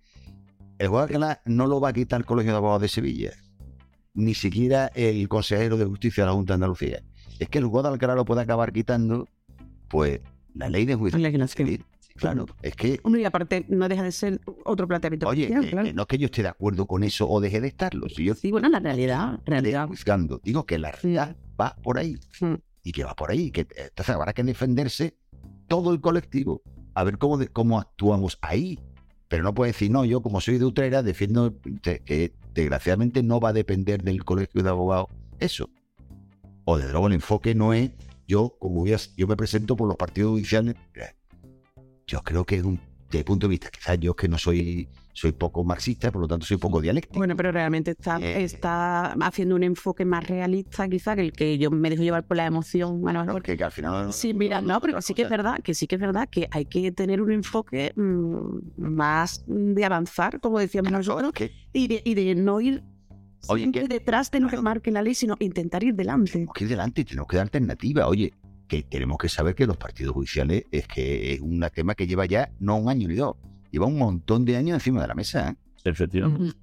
el de Alcalá no lo va a quitar el Colegio de Abogados de Sevilla, ni siquiera el consejero de justicia de la Junta de Andalucía. Es que el juzgado de Alcalá lo puede acabar quitando, pues, la ley de juicio. Claro, es que, Uno y aparte no deja de ser otro planteamiento. oye, eh, claro. eh, no es que yo esté de acuerdo con eso o deje de estarlo. Si yo Sí, bueno, la realidad, realidad. digo que la realidad va por ahí. Mm. y que va por ahí. Que, eh, entonces habrá que defenderse todo el colectivo, a ver cómo, de- cómo actuamos ahí. Pero no puede decir, no, yo como soy de Utrera defiendo que desgraciadamente no va a depender del colegio de abogados eso. O desde luego el enfoque no es yo, como voy a- yo me presento por los partidos judiciales, yo creo que es desde el punto de vista, quizás yo que no soy, soy poco marxista, por lo tanto soy poco dialéctico. Bueno, pero realmente está, Eh, está haciendo un enfoque más realista quizá que el que yo me dejo llevar por la emoción a lo mejor. Porque que al final... Sí, mira, no, pero sí que es verdad, que sí que es verdad que hay que tener un enfoque mm, más de avanzar, como decíamos nosotros, y de, y de no ir Oye, que- detrás de lo que marque la ley, sino intentar ir delante. tenemos que ir delante y tenemos que dar alternativa. Oye, que tenemos que saber que los partidos judiciales es que es un tema que lleva ya no un año ni dos, lleva un montón de años encima de la mesa. ¿eh? Efectivamente.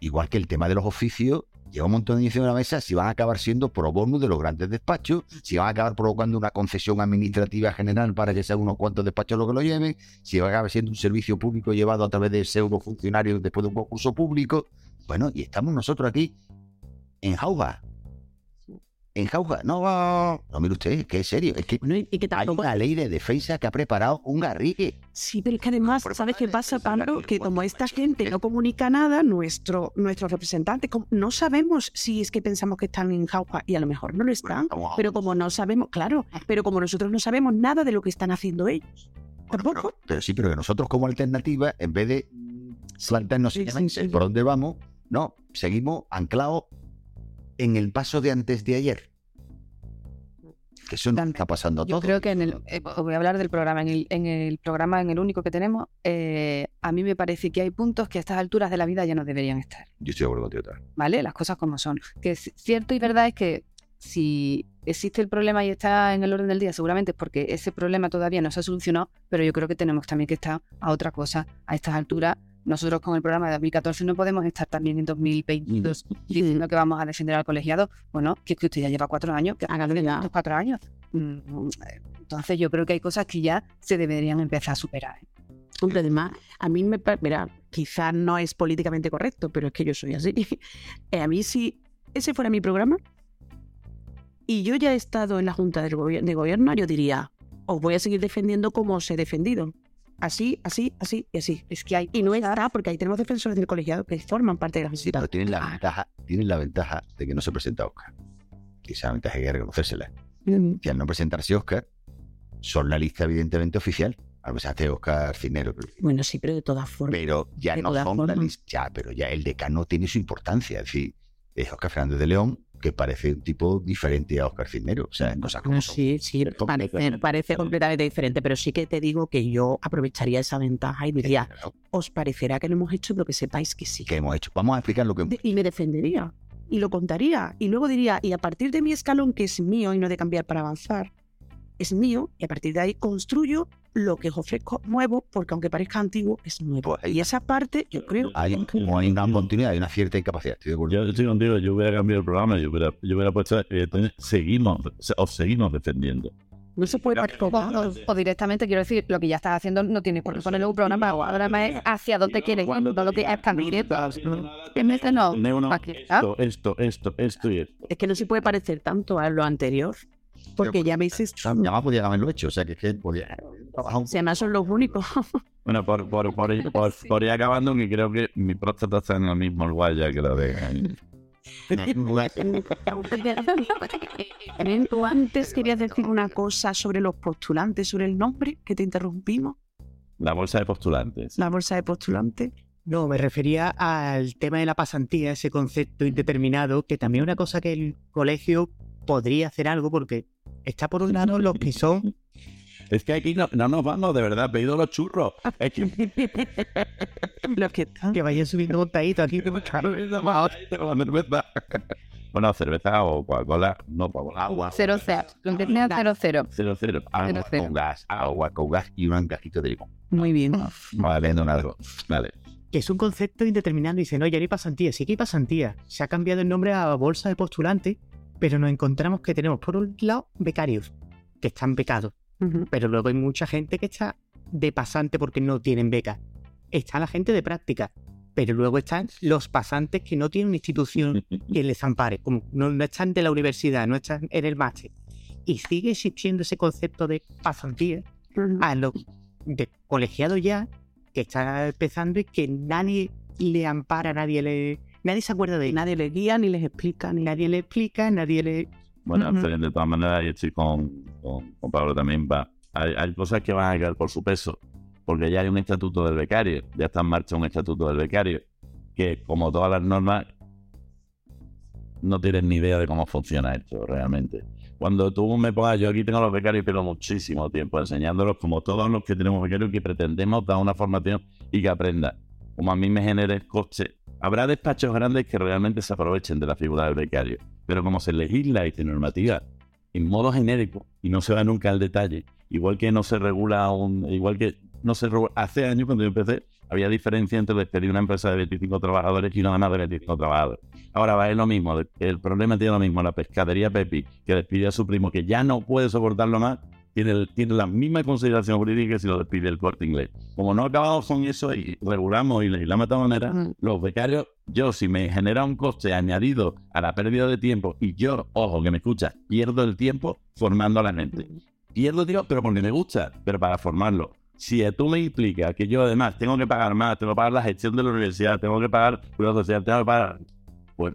Igual que el tema de los oficios, lleva un montón de años encima de la mesa si van a acabar siendo pro bono de los grandes despachos, si van a acabar provocando una concesión administrativa general para que sean unos cuantos despachos los que lo lleven, si va a acabar siendo un servicio público llevado a través de pseudo funcionarios después de un concurso público. Bueno, y estamos nosotros aquí en jauja. En jauja. No, no, mire usted, es que es serio. Es que Bueno, y, y que hay una ley de defensa que ha preparado un garrigue. Sí, pero es que además, ¿sabes qué pasa, Pablo? Que como esta gente no comunica nada, nuestro, nuestros representantes no sabemos si es que pensamos que están en jauja y a lo mejor no lo están. Pero como no sabemos, claro, pero como nosotros no sabemos nada de lo que están haciendo ellos. Bueno, Tampoco. pero, pero sí, pero que nosotros como alternativa, en vez de plantearnos sí, seriamente sí. por dónde vamos, no, seguimos anclados en el paso de antes de ayer. Que eso no está pasando a Yo creo que en el, eh, voy a hablar del programa. En el, en el programa, en el único que tenemos, eh, a mí me parece que hay puntos que a estas alturas de la vida ya no deberían estar. Yo estoy de acuerdo contigo. ¿vale? Las cosas como son. Que es cierto y verdad es que si existe el problema y está en el orden del día, seguramente es porque ese problema todavía no se ha solucionado, pero yo creo que tenemos también que estar a otra cosa a estas alturas. Nosotros con el programa de 2014 no podemos estar también en 2022 diciendo que vamos a defender al colegiado. Bueno, que es que usted ya lleva cuatro años, que Hágalo ya. estos cuatro años. Mm, Entonces yo creo que hay cosas que ya se deberían empezar a superar. Hombre, además, a mí me parece, mira, quizás no es políticamente correcto, pero es que yo soy así. [laughs] Eh, a mí si ese fuera mi programa y yo ya he estado en la Junta gobier- de Gobierno, yo diría, os voy a seguir defendiendo como os he defendido. Así, así, así y así. Es que hay Y no está porque ahí tenemos defensores del colegiado que forman parte de la Sí, Junta. pero tienen la Ah. ventaja, tienen la ventaja de que no se presenta Oscar. Y esa ventaja hay que reconocérsela. Mm. Si al no presentarse Oscar, son la lista evidentemente oficial. Al presentarte Oscar Cinero. Bueno, sí, pero de todas formas. pero ya De no son la lista, ya, pero ya el decano tiene su importancia, es decir, es Oscar Fernández de León, que parece un tipo diferente a Oscar Cisneros, o sea, en cosas como son. sí, sí, parece, completamente- parece completamente diferente, pero sí que te digo que yo aprovecharía esa ventaja y diría, Claro, os parecerá que lo hemos hecho, pero que sepáis que sí. ¿Qué hemos hecho? Vamos a explicar lo que hemos De- y me defendería y lo contaría y luego diría y a partir de mi escalón que es mío y no de cambiar para avanzar es mío y a partir de ahí construyo lo que os ofrezco nuevo porque aunque parezca antiguo es nuevo Pues y esa parte yo creo Hay, como hay una continuidad, hay una cierta incapacidad, estoy de acuerdo. Yo estoy contigo, yo hubiera cambiado el programa, yo hubiera, yo hubiera puesto, eh, seguimos, se- os seguimos defendiendo. no se puede O, o- o directamente, quiero decir, lo que ya estás haciendo no tienes por qué ponerle un programa. El programa es hacia dónde quieres ir, no lo que es tan directo. En este no. Esto, esto, esto, esto y esto. es que no se puede parecer tanto a lo anterior porque ya veis esto Ya más podía haberlo hecho, o sea, que es que podía trabajar un si además son los únicos [laughs] Bueno, por, por, por, [laughs] por ir acabando, que creo que mi próstata está en el mismo lugar ya que la de... [laughs] Tú antes querías decir una cosa sobre los postulantes, sobre el nombre, que te interrumpimos, La bolsa de postulantes. la bolsa de postulantes. No, me refería al tema de la pasantía, ese concepto indeterminado, que también es una cosa que el colegio podría hacer algo, porque está por un lado los que son Es que aquí no, no nos vamos, de verdad, pedido los churros. Es que... [laughs] Los que están. que vayan subiendo montaditos aquí. Bueno, cerveza o Coca-Cola, no, Coca-Cola, agua. Cero cero. Lo que tenía cero cero. Cero, cero. agua Cero, con gas, agua con gas y un cajito de limón. Muy bien. Vale, no algo. Vale. que es un concepto indeterminado. Dice, no, ya no hay pasantía. Sí que hay pasantía. Se ha cambiado el nombre a bolsa de postulantes, pero nos encontramos que tenemos, por un lado, becarios, que están becados. Pero luego hay mucha gente que está de pasante porque no tienen beca. Está la gente de práctica. Pero luego están los pasantes que no tienen una institución [laughs] que les ampare. Como no, no están de la universidad, no están en el máster. Y sigue existiendo ese concepto de pasantía a los de colegiados ya que está empezando y que nadie le ampara, nadie le. Nadie se acuerda de él. Nadie les guía ni les explica ni Nadie le explica, nadie le. Bueno, de todas maneras, yo estoy con, con, con Pablo también, va. Hay, hay cosas que van a quedar por su peso, porque ya hay un estatuto del becario, ya está en marcha un estatuto del becario, que como todas las normas, no tienes ni idea de cómo funciona esto realmente. Cuando tú me pongas, yo aquí tengo a los becarios, pero muchísimo tiempo enseñándolos, como todos los que tenemos becarios, que pretendemos dar una formación y que aprendan. Como a mí me genere coste. Habrá despachos grandes que realmente se aprovechen de la figura del becario, pero como se legisla y se normativa en modo genérico y no se va nunca al detalle, igual que no se regula un, igual que no se hace años cuando yo empecé había diferencia entre despedir una empresa de 25 trabajadores y una más de 25 trabajadores. Ahora va, es lo mismo. El problema tiene lo mismo. La pescadería Pepi, que despide a su primo, que ya no puede soportarlo más, tiene, tiene la misma consideración jurídica que si lo despide el corte inglés. Como no acabamos con eso y regulamos y legislamos de esta manera, los becarios, yo si me genera un coste añadido a la pérdida de tiempo y yo, ojo, que me escucha, pierdo el tiempo formando a la gente. Pierdo tiempo, pero porque me gusta, pero para formarlo. Si tú me implicas que yo además tengo que pagar más, tengo que pagar la gestión de la universidad, tengo que pagar la social, tengo que pagar, pues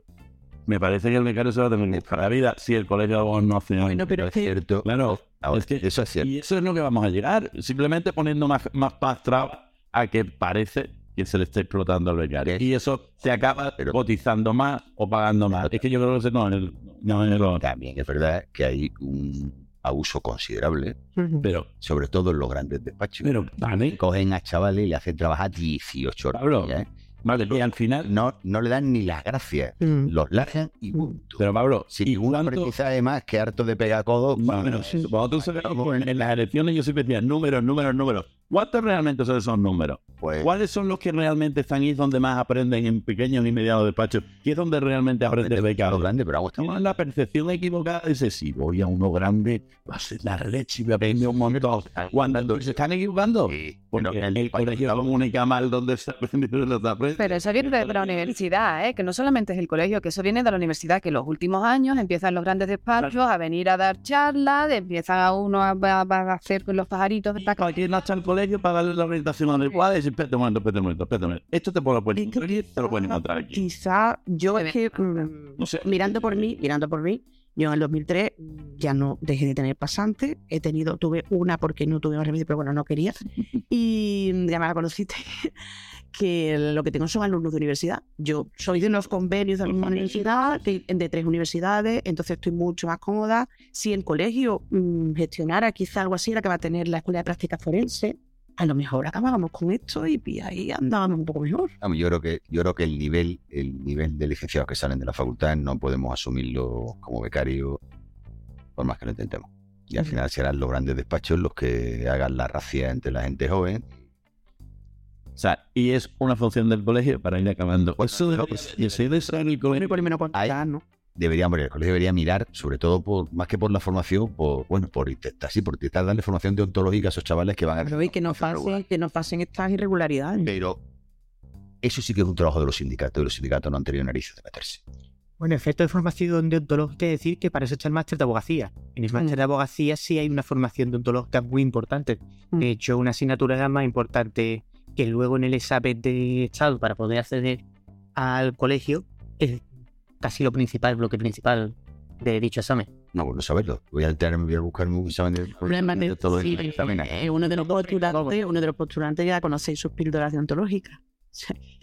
me parece que el becario se va a tener que para la vida si el colegio de abogados no hace Bueno, pero es cierto. Claro, Ahora, es que eso es cierto. y eso es lo que vamos a llegar, simplemente poniendo más, más, trabas a que parece que se le está explotando al becario. Y eso se acaba Pero- cotizando más o pagando más. Es que yo creo que no es el, no es el- También es verdad que hay un abuso considerable. Pero, sobre todo en los grandes despachos. pero, vale, Cogen a chavales y le hacen trabajar 18 horas. Pablo. ¿eh? Vale, y al final, No, no le dan ni las gracias. Mm. Los largan y punto. pero Pablo, Sin ¿y ningún cuánto- aprendizaje más que harto de pegar codos. Cuando tú se- en, en las elecciones yo siempre decía números, números, números. ¿Cuántos realmente son esos números? Pues, ¿Cuáles son los que realmente están ahí donde más aprenden en pequeños y medianos despachos? ¿Qué es donde realmente aprende el los becado? grandes, pero estamos la percepción equivocada de ese si voy a uno grande, va a ser la leche y me aprende un montón. Cuando se están equivocando, Sí, porque pero el, colegio es la única mal donde se aprende y se aprende. Pero eso viene de la universidad, ¿eh? que no solamente es el colegio, que eso viene de la universidad, que en los últimos años empiezan los grandes despachos a venir a dar charlas, empiezan a uno a, a- a hacer con los pajaritos de Para no está el colegio para darle la orientación adecuada y decir, espérate un momento, espérate un momento, espérate un momento. Esto te puedes encontrar aquí, te lo pueden encontrar aquí. Quizá yo es que, mm, No sé. mirando por mí, mirando por mí, yo en el 2003 ya no dejé de tener pasantes. He tenido, tuve una porque no tuve más remedio, pero bueno, no quería. [laughs] Y ya me la conociste, [laughs] que lo que tengo son alumnos de universidad. Yo soy de unos convenios de la misma universidad, de, de tres universidades, entonces estoy mucho más cómoda. Si el colegio mm, gestionara quizá algo así, era que va a tener la escuela de práctica forense, a lo mejor acabábamos con esto y, y ahí andábamos un poco mejor. Yo creo que yo creo que el nivel el nivel de licenciados que salen de la facultad no podemos asumirlo como becario por más que lo intentemos y al final serán los grandes despachos los que hagan la racia entre la gente joven O sea, y es una función del colegio para ir acabando. Eso de, y ese de ser el colegio. por lo menos ¿no? Deberíamos el colegio debería mirar sobre todo por más que por la formación por bueno por intentar sí por intentar darle formación deontológica a esos chavales que van a Pero y que no pasen, que no pasen estas irregularidades. pero eso sí que es un trabajo de los sindicatos y los sindicatos no han tenido narices de meterse Bueno, efecto de formación deontológica es decir que para eso está el máster de abogacía. En el máster de abogacía sí hay una formación deontológica muy importante. Mm. De hecho, una asignatura más importante que luego en el examen de Estado para poder acceder al colegio es casi lo principal, el bloque principal de dicho examen. no bueno saberlo voy a enterarme voy a buscarme un examen de, Problema de- de todo sí, el eh, uno de los postulantes, uno de los postulantes ya conocéis sus píldoras deontológicas. [laughs]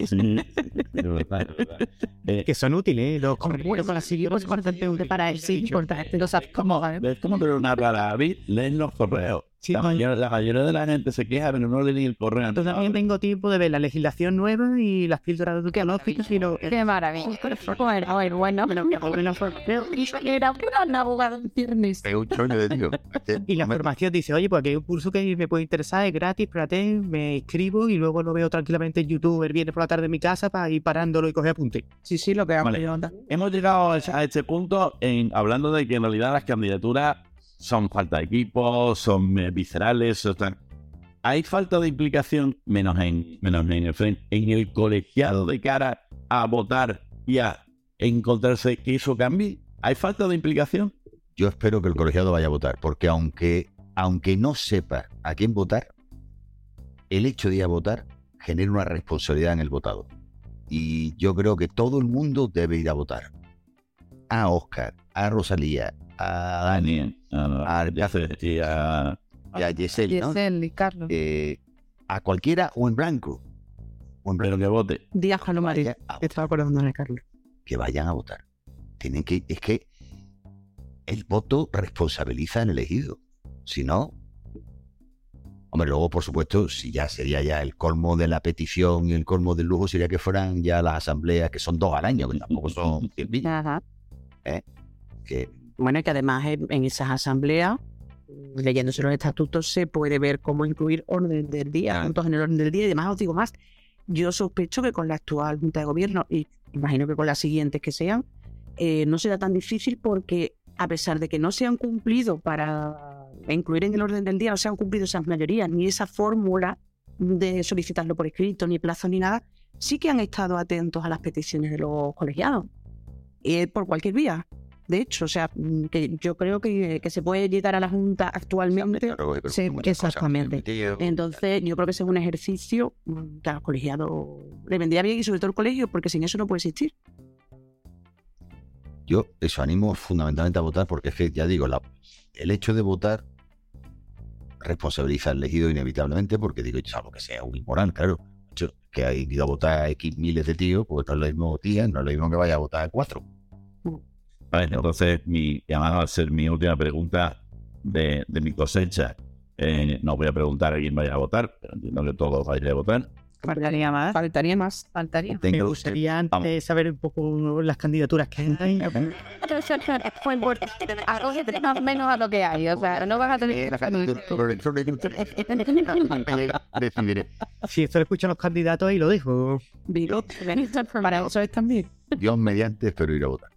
Eh, Que son útiles, ¿eh? Los Bueno, con la siguiente importante para él, sí, importante. Lo sabes cómo va, ¿eh? Es como tener una rara avis, leen los correos. Sí, la, mayor- la mayoría de la gente se queja, pero no lee ni el correo. Entonces también tengo tiempo de ver la legislación nueva y las píldoras deontológicas y lo... Qué maravilla. Bueno, bueno, bueno, pero me acuerdo no fue. Pero era un gran abogado viernes. es un choño de tío Y la formación dice, oye, pues aquí hay un curso que me puede interesar, es gratis, espérate, me inscribo y luego lo veo tranquilamente en YouTube el viernes por la tarde en mi casa para ir parándolo y coger apuntes. Sí, sí, lo que hago Vale. Hemos llegado a a este punto en hablando de que en realidad las candidaturas son falta de equipo, son eh, viscerales, hay falta de implicación, menos en, menos en el frente, en el colegiado de cara a votar y a encontrarse que eso cambie. ¿Hay falta de implicación? Yo espero que el colegiado vaya a votar, porque aunque, aunque no sepa a quién votar, el hecho de ir a votar genera una responsabilidad en el votado. Y yo creo que todo el mundo debe ir a votar. A Oscar, a Rosalía, a Dani, Dani, a, y a... y a Yesel, ¿no? Y Carlos. Eh, a cualquiera o en blanco. O en blanco. Pero que vote. Díaz Palomari. Vaya a- Estaba acordando de Carlos. que vayan a votar. Tienen que, es que el voto responsabiliza al elegido. Si no, hombre, luego, por supuesto, si ya sería ya el colmo de la petición y el colmo del lujo, sería que fueran ya las asambleas, que son dos al año, que tampoco son [laughs] 100 mil, Ajá. que Bueno, y que además en, esas asambleas, mm, leyéndose los estatutos, se puede ver cómo incluir orden del día, puntos en el orden del día. Y además os digo más, yo sospecho que con la actual Junta de Gobierno, y imagino que con las siguientes que sean, eh, no será tan difícil porque a pesar de que no se han cumplido para incluir en el orden del día, no se han cumplido esas mayorías, ni esa fórmula de solicitarlo por escrito, ni plazo, ni nada, sí que han estado atentos a las peticiones de los colegiados. eh, por cualquier vía. De hecho, o sea, mm, que yo creo que, que se puede llegar a la Junta actualmente. Sí, exactamente. Entonces, yo creo que ese es un ejercicio mm, que a los colegiados le vendría bien y sobre todo el colegio, porque sin eso no puede existir. Yo eso animo fundamentalmente a votar porque es que, ya digo, la- el hecho de votar responsabiliza al elegido inevitablemente porque digo, salvo que sea un inmoral, claro. Yo, que ha ido a votar a X miles de tíos, pues no es lo mismo tía, no es lo mismo que vaya a votar a cuatro. Vale, entonces, mi llamada va a ser mi última pregunta de, de mi cosecha. Eh, no voy a preguntar a quién vaya a votar, pero entiendo que todos vayáis a votar. Faltaría más. Faltaría más. Faltaría. Me gustaría antes Vamos. de saber un poco las candidaturas que hay. Acógete más o menos a lo que hay. O sea, no vas a tener. Decidiré. Si esto lo escuchan los candidatos, ahí lo dejo. Para eso es también. Dios mediante espero ir a votar.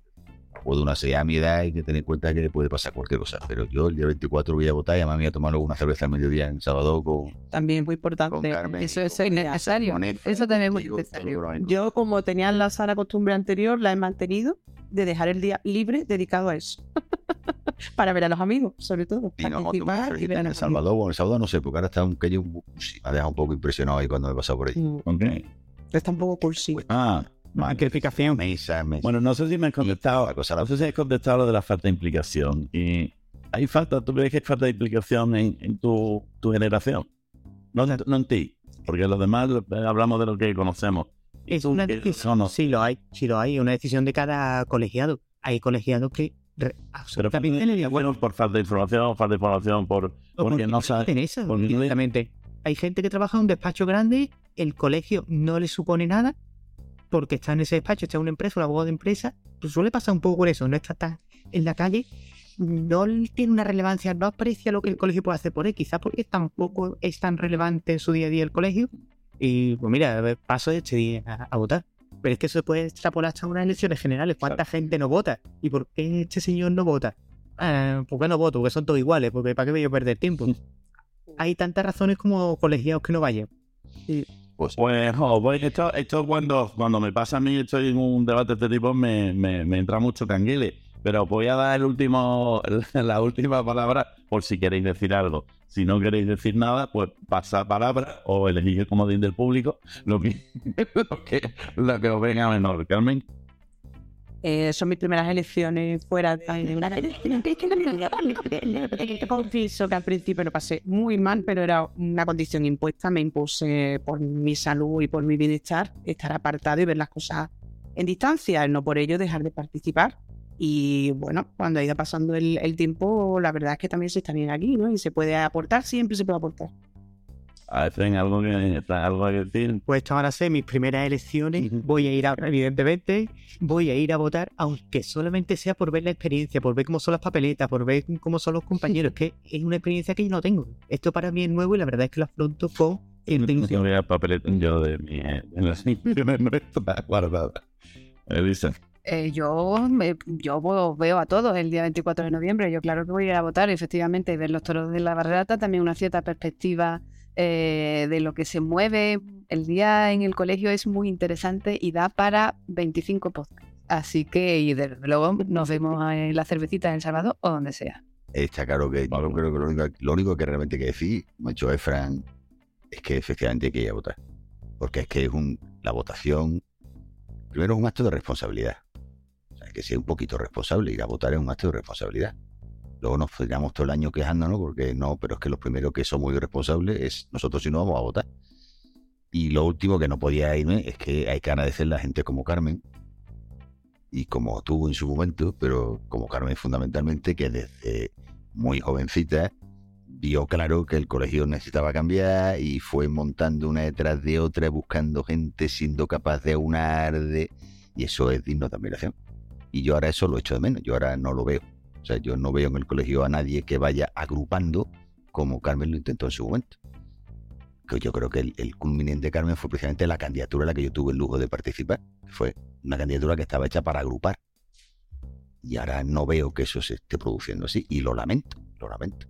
Puedo una sea a mi edad y que tener en cuenta que puede pasar cualquier cosa. Pero yo el día 24 voy a votar y además me voy a tomar una cerveza al mediodía en sábado con, También muy con importante. Carmen. Eso es con- con él. Eso también es muy necesario. Yo, como tenía la sana costumbre anterior, la he mantenido de dejar el día libre dedicado a eso. [laughs] para ver a los amigos, sobre todo. Y no, tomar y ver a en El Salvador, bueno, El Salvador no sé, porque ahora está un que sí, me ha dejado un poco impresionado ahí cuando me he pasado por ahí. ¿Con? Mm, Está un poco cursi. Ah, mesa. Bueno, no sé si me has contestado. la cosa la No sé si has contestado lo de la falta de implicación. Y hay falta, ¿tú crees que hay falta de implicación en, en tu, tu generación? No, en- no en ti, porque los demás eh, hablamos de lo que conocemos. ¿Y Es una decisión. no, no. Sí lo hay, sí lo hay. Una decisión de cada colegiado. Hay colegiados que re- Pero absolutamente le bueno, por falta de información, falta de información, por porque no le sabe. interesa porque no. Hay gente que trabaja en un despacho grande, el colegio no le supone nada, porque está en ese despacho, está en una empresa, un abogado de empresa, pues suele pasar un poco por eso, no está tan en la calle, no tiene una relevancia, no aprecia lo que el colegio puede hacer por él, quizás porque tampoco es tan relevante en su día a día el colegio, y pues mira, paso este día a, a votar. Pero es que eso se puede extrapolar hasta unas elecciones generales. ¿Cuánta gente no vota? ¿Y por qué este señor no vota? Ah, ¿Por qué no voto? Porque son todos iguales. Porque ¿para qué voy a perder tiempo? [laughs] Hay tantas razones como colegiados que no vayan. Pues, jo, pues esto, esto cuando, cuando me pasa a mí, estoy en un debate de este tipo, me, me, entra mucho canguile. Pero voy a dar el último, [laughs] la última palabra por si queréis decir algo. Si no queréis decir nada, pues pasa palabra o elegís el comodín del público, lo que, [laughs] lo que, lo que os venga menor. Carmen. Eh, son mis primeras elecciones fuera de Confieso que al principio lo pasé muy mal, pero era una condición impuesta. Me impuse por mi salud y por mi bienestar estar apartado y ver las cosas en distancia, no por ello dejar de participar. Y bueno, cuando ha ido pasando el, el tiempo, la verdad es que también se está bien aquí, ¿no? Y se puede aportar, siempre se puede aportar. Ver, algo que, algo que decir. Pues estas van a ser mis primeras elecciones. Voy a ir a, evidentemente, voy a ir a votar, aunque solamente sea por ver la experiencia, por ver cómo son las papeletas, por ver cómo son los compañeros, [laughs] que es una experiencia que yo no tengo. Esto para mí es nuevo y la verdad es que lo afronto con [laughs] No intención. voy a papeleta yo de, mi, de las intenciones nuestras guardadas. Elisa. Eh, yo me- yo veo a todos el día 24 de noviembre. Yo claro que voy a ir a votar, efectivamente, y ver los toros de la barrata, también una cierta perspectiva eh, de lo que se mueve. El día en el colegio es muy interesante y da para 25 podcasts. Así que, desde luego, nos vemos en la cervecita en El Salvador o donde sea. está claro que lo único, lo único que realmente hay que decir, dicho Efran, es que efectivamente hay que ir a votar. Porque es que es un, la votación, primero es un acto de responsabilidad. O sea, hay que ser un poquito responsable. Ir a votar es un acto de responsabilidad. Luego nos pegamos todo el año quejándonos porque no, pero es que los primeros que somos irresponsables es nosotros si no vamos a votar. Y lo último que no podía irme es que hay que agradecerle a gente como Carmen y como tú en su momento, pero como Carmen fundamentalmente, que desde muy jovencita vio claro que el colegio necesitaba cambiar y fue montando una detrás de otra, buscando gente, siendo capaz de aunar, de... y eso es digno de admiración. Y yo ahora eso lo echo de menos, yo ahora no lo veo. O sea, yo no veo en el colegio a nadie que vaya agrupando como Carmen lo intentó en su momento. Que yo creo que el, el culminante de Carmen fue precisamente la candidatura a la que yo tuve el lujo de participar. Fue una candidatura que estaba hecha para agrupar. Y ahora no veo que eso se esté produciendo así. Y lo lamento, lo lamento.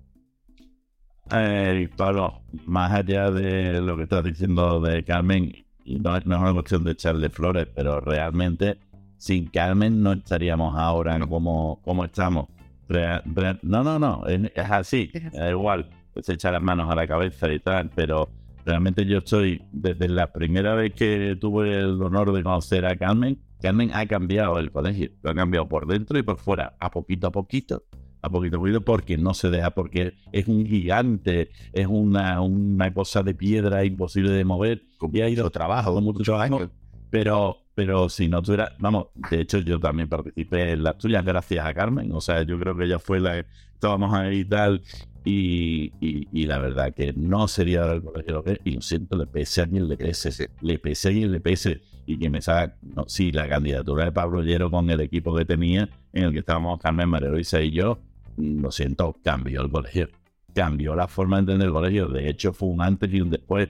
Eh, Pablo, más allá de lo que estás diciendo de Carmen, no es una cuestión de echarle flores, pero realmente sin Carmen no estaríamos ahora como, como estamos. Real- real- no, no, no, es, es así, da igual, pues se echa las manos a la cabeza y tal, pero realmente yo estoy, desde la primera vez que tuve el honor de conocer a Carmen, Carmen ha cambiado el colegio, lo ha cambiado por dentro y por fuera, a poquito a poquito, a poquito a poquito, porque no se deja, porque es un gigante, es una, una cosa de piedra imposible de mover, y ha ido trabajo, con mucho trabajo, pero, pero si no tuviera, vamos, de hecho yo también participé en las tuyas gracias a Carmen, o sea, yo creo que ella fue la, estábamos ahí y tal, y, y, y la verdad que no sería ahora el colegio lo que es, y lo siento, le pese a quien le pese, le pese a quien le pese, y que me salga, no, sí, la candidatura de Pablo Llero con el equipo que tenía, en el que estábamos Carmen María Luisa y yo, lo siento, cambió el colegio, cambió la forma de entender el colegio, de hecho fue un antes y un después,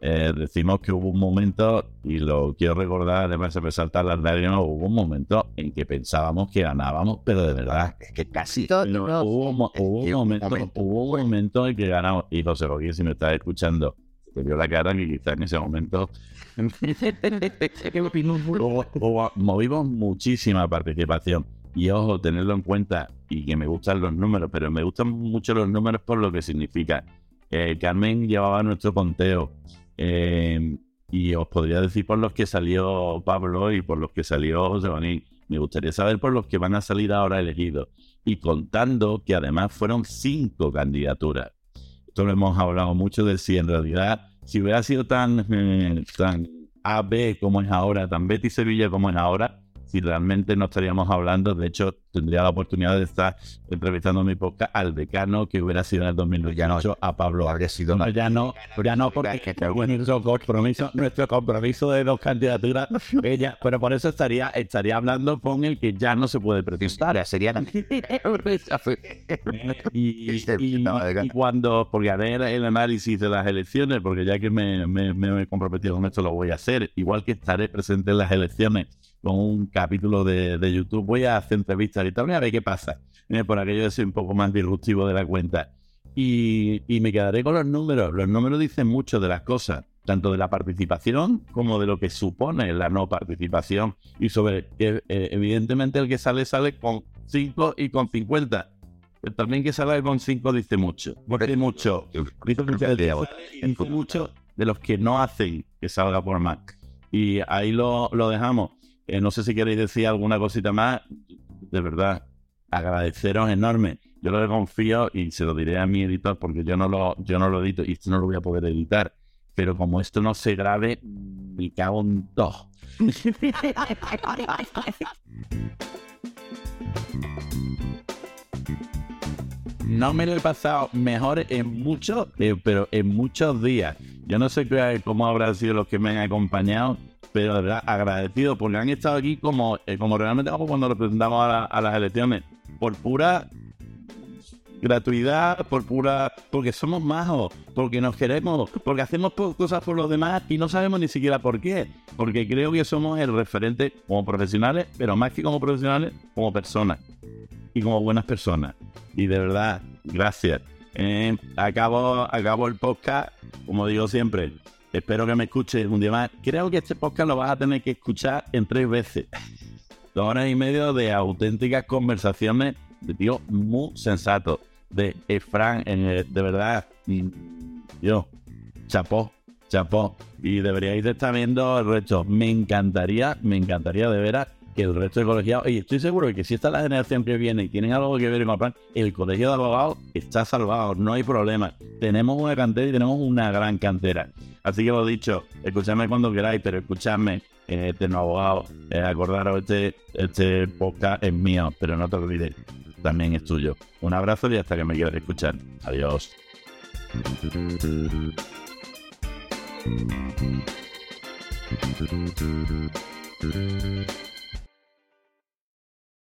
eh, decimos que hubo un momento, y lo quiero recordar, además se me saltan las lágrimas, hubo un momento en que pensábamos que ganábamos, pero de verdad, es que casi. No, no. hubo, un hubo momento, momento hubo un momento en que ganamos. Y José Joaquín, si me estás escuchando, te vio la cara que quizás en ese momento [laughs] hubo- hubo- movimos muchísima participación. Y ojo, tenerlo en cuenta y que me gustan los números, pero me gustan mucho los números por lo que significa. Eh, Carmen llevaba nuestro conteo eh, y os podría decir por los que salió Pablo y por los que salió José Bonín. Me gustaría saber por los que van a salir ahora elegidos. Y contando que además fueron cinco candidaturas. Esto lo hemos hablado mucho de si en realidad, si hubiera sido tan, eh, tan AB como es ahora, tan Betty Sevilla como es ahora, si realmente no estaríamos hablando, de hecho, tendría la oportunidad de estar entrevistando en mi podcast al decano que hubiera sido en el 2018 a Pablo Habría sido no, ya no, ya no, porque nuestro compromiso, nuestro compromiso de dos candidaturas, ella, pero por eso estaría, estaría hablando con el que ya no se puede presentar. sería la... Y, y- y cuando, porque haré el análisis de las elecciones, porque ya que me, me, me he comprometido con esto, lo voy a hacer. Igual que estaré presente en las elecciones con un capítulo de, de YouTube, voy a hacer entrevistas y tal, a ver qué pasa. Eh, por aquello de ser un poco más disruptivo de la cuenta. Y, y me quedaré con los números. Los números dicen mucho de las cosas, tanto de la participación como de lo que supone la no participación. Y sobre que, eh, evidentemente, el que sale, sale con 5 y con 50. Pero también que salga con 5 dice mucho. Dice mucho. Dice mucho, de, los que no hacen que salga por más. Y ahí lo, lo dejamos. Eh, no sé si queréis decir alguna cosita más. De verdad, agradeceros enorme. Yo lo confío y se lo diré a mi editor porque yo no lo, yo no lo edito y esto no lo voy a poder editar. Pero como esto no se grabe, me cago en todo. [laughs] No me lo he pasado mejor en muchos, eh, pero en muchos días. Yo no sé cómo habrán sido los que me han acompañado, pero de verdad agradecido porque han estado aquí como, eh, como realmente como cuando lo presentamos a, a las elecciones, por pura gratuidad, por pura, porque somos majos, porque nos queremos, porque hacemos cosas por los demás y no sabemos ni siquiera por qué, porque creo que somos el referente como profesionales, pero más que como profesionales, como personas y como buenas personas. Y de verdad, gracias. Eh, acabo, acabo el podcast, como digo siempre, espero que me escuches un día más. Creo que este podcast lo vas a tener que escuchar en tres veces. Dos horas y media de auténticas conversaciones de tío muy sensato. De Efran, de verdad, yo, chapó, chapó. Y deberíais de estar viendo el resto. Me encantaría, me encantaría de veras que el resto de colegiados, y estoy seguro de que si esta es la generación que viene y tienen algo que ver con el plan, el colegio de abogados está salvado, no hay problema. Tenemos una cantera y tenemos una gran cantera. Así que lo dicho, escuchadme cuando queráis, pero escuchadme, eh, Eterno Abogado, eh, acordaros, este, este podcast es mío, pero no te olvides, también es tuyo. Un abrazo y hasta que me quieras escuchar. Adiós.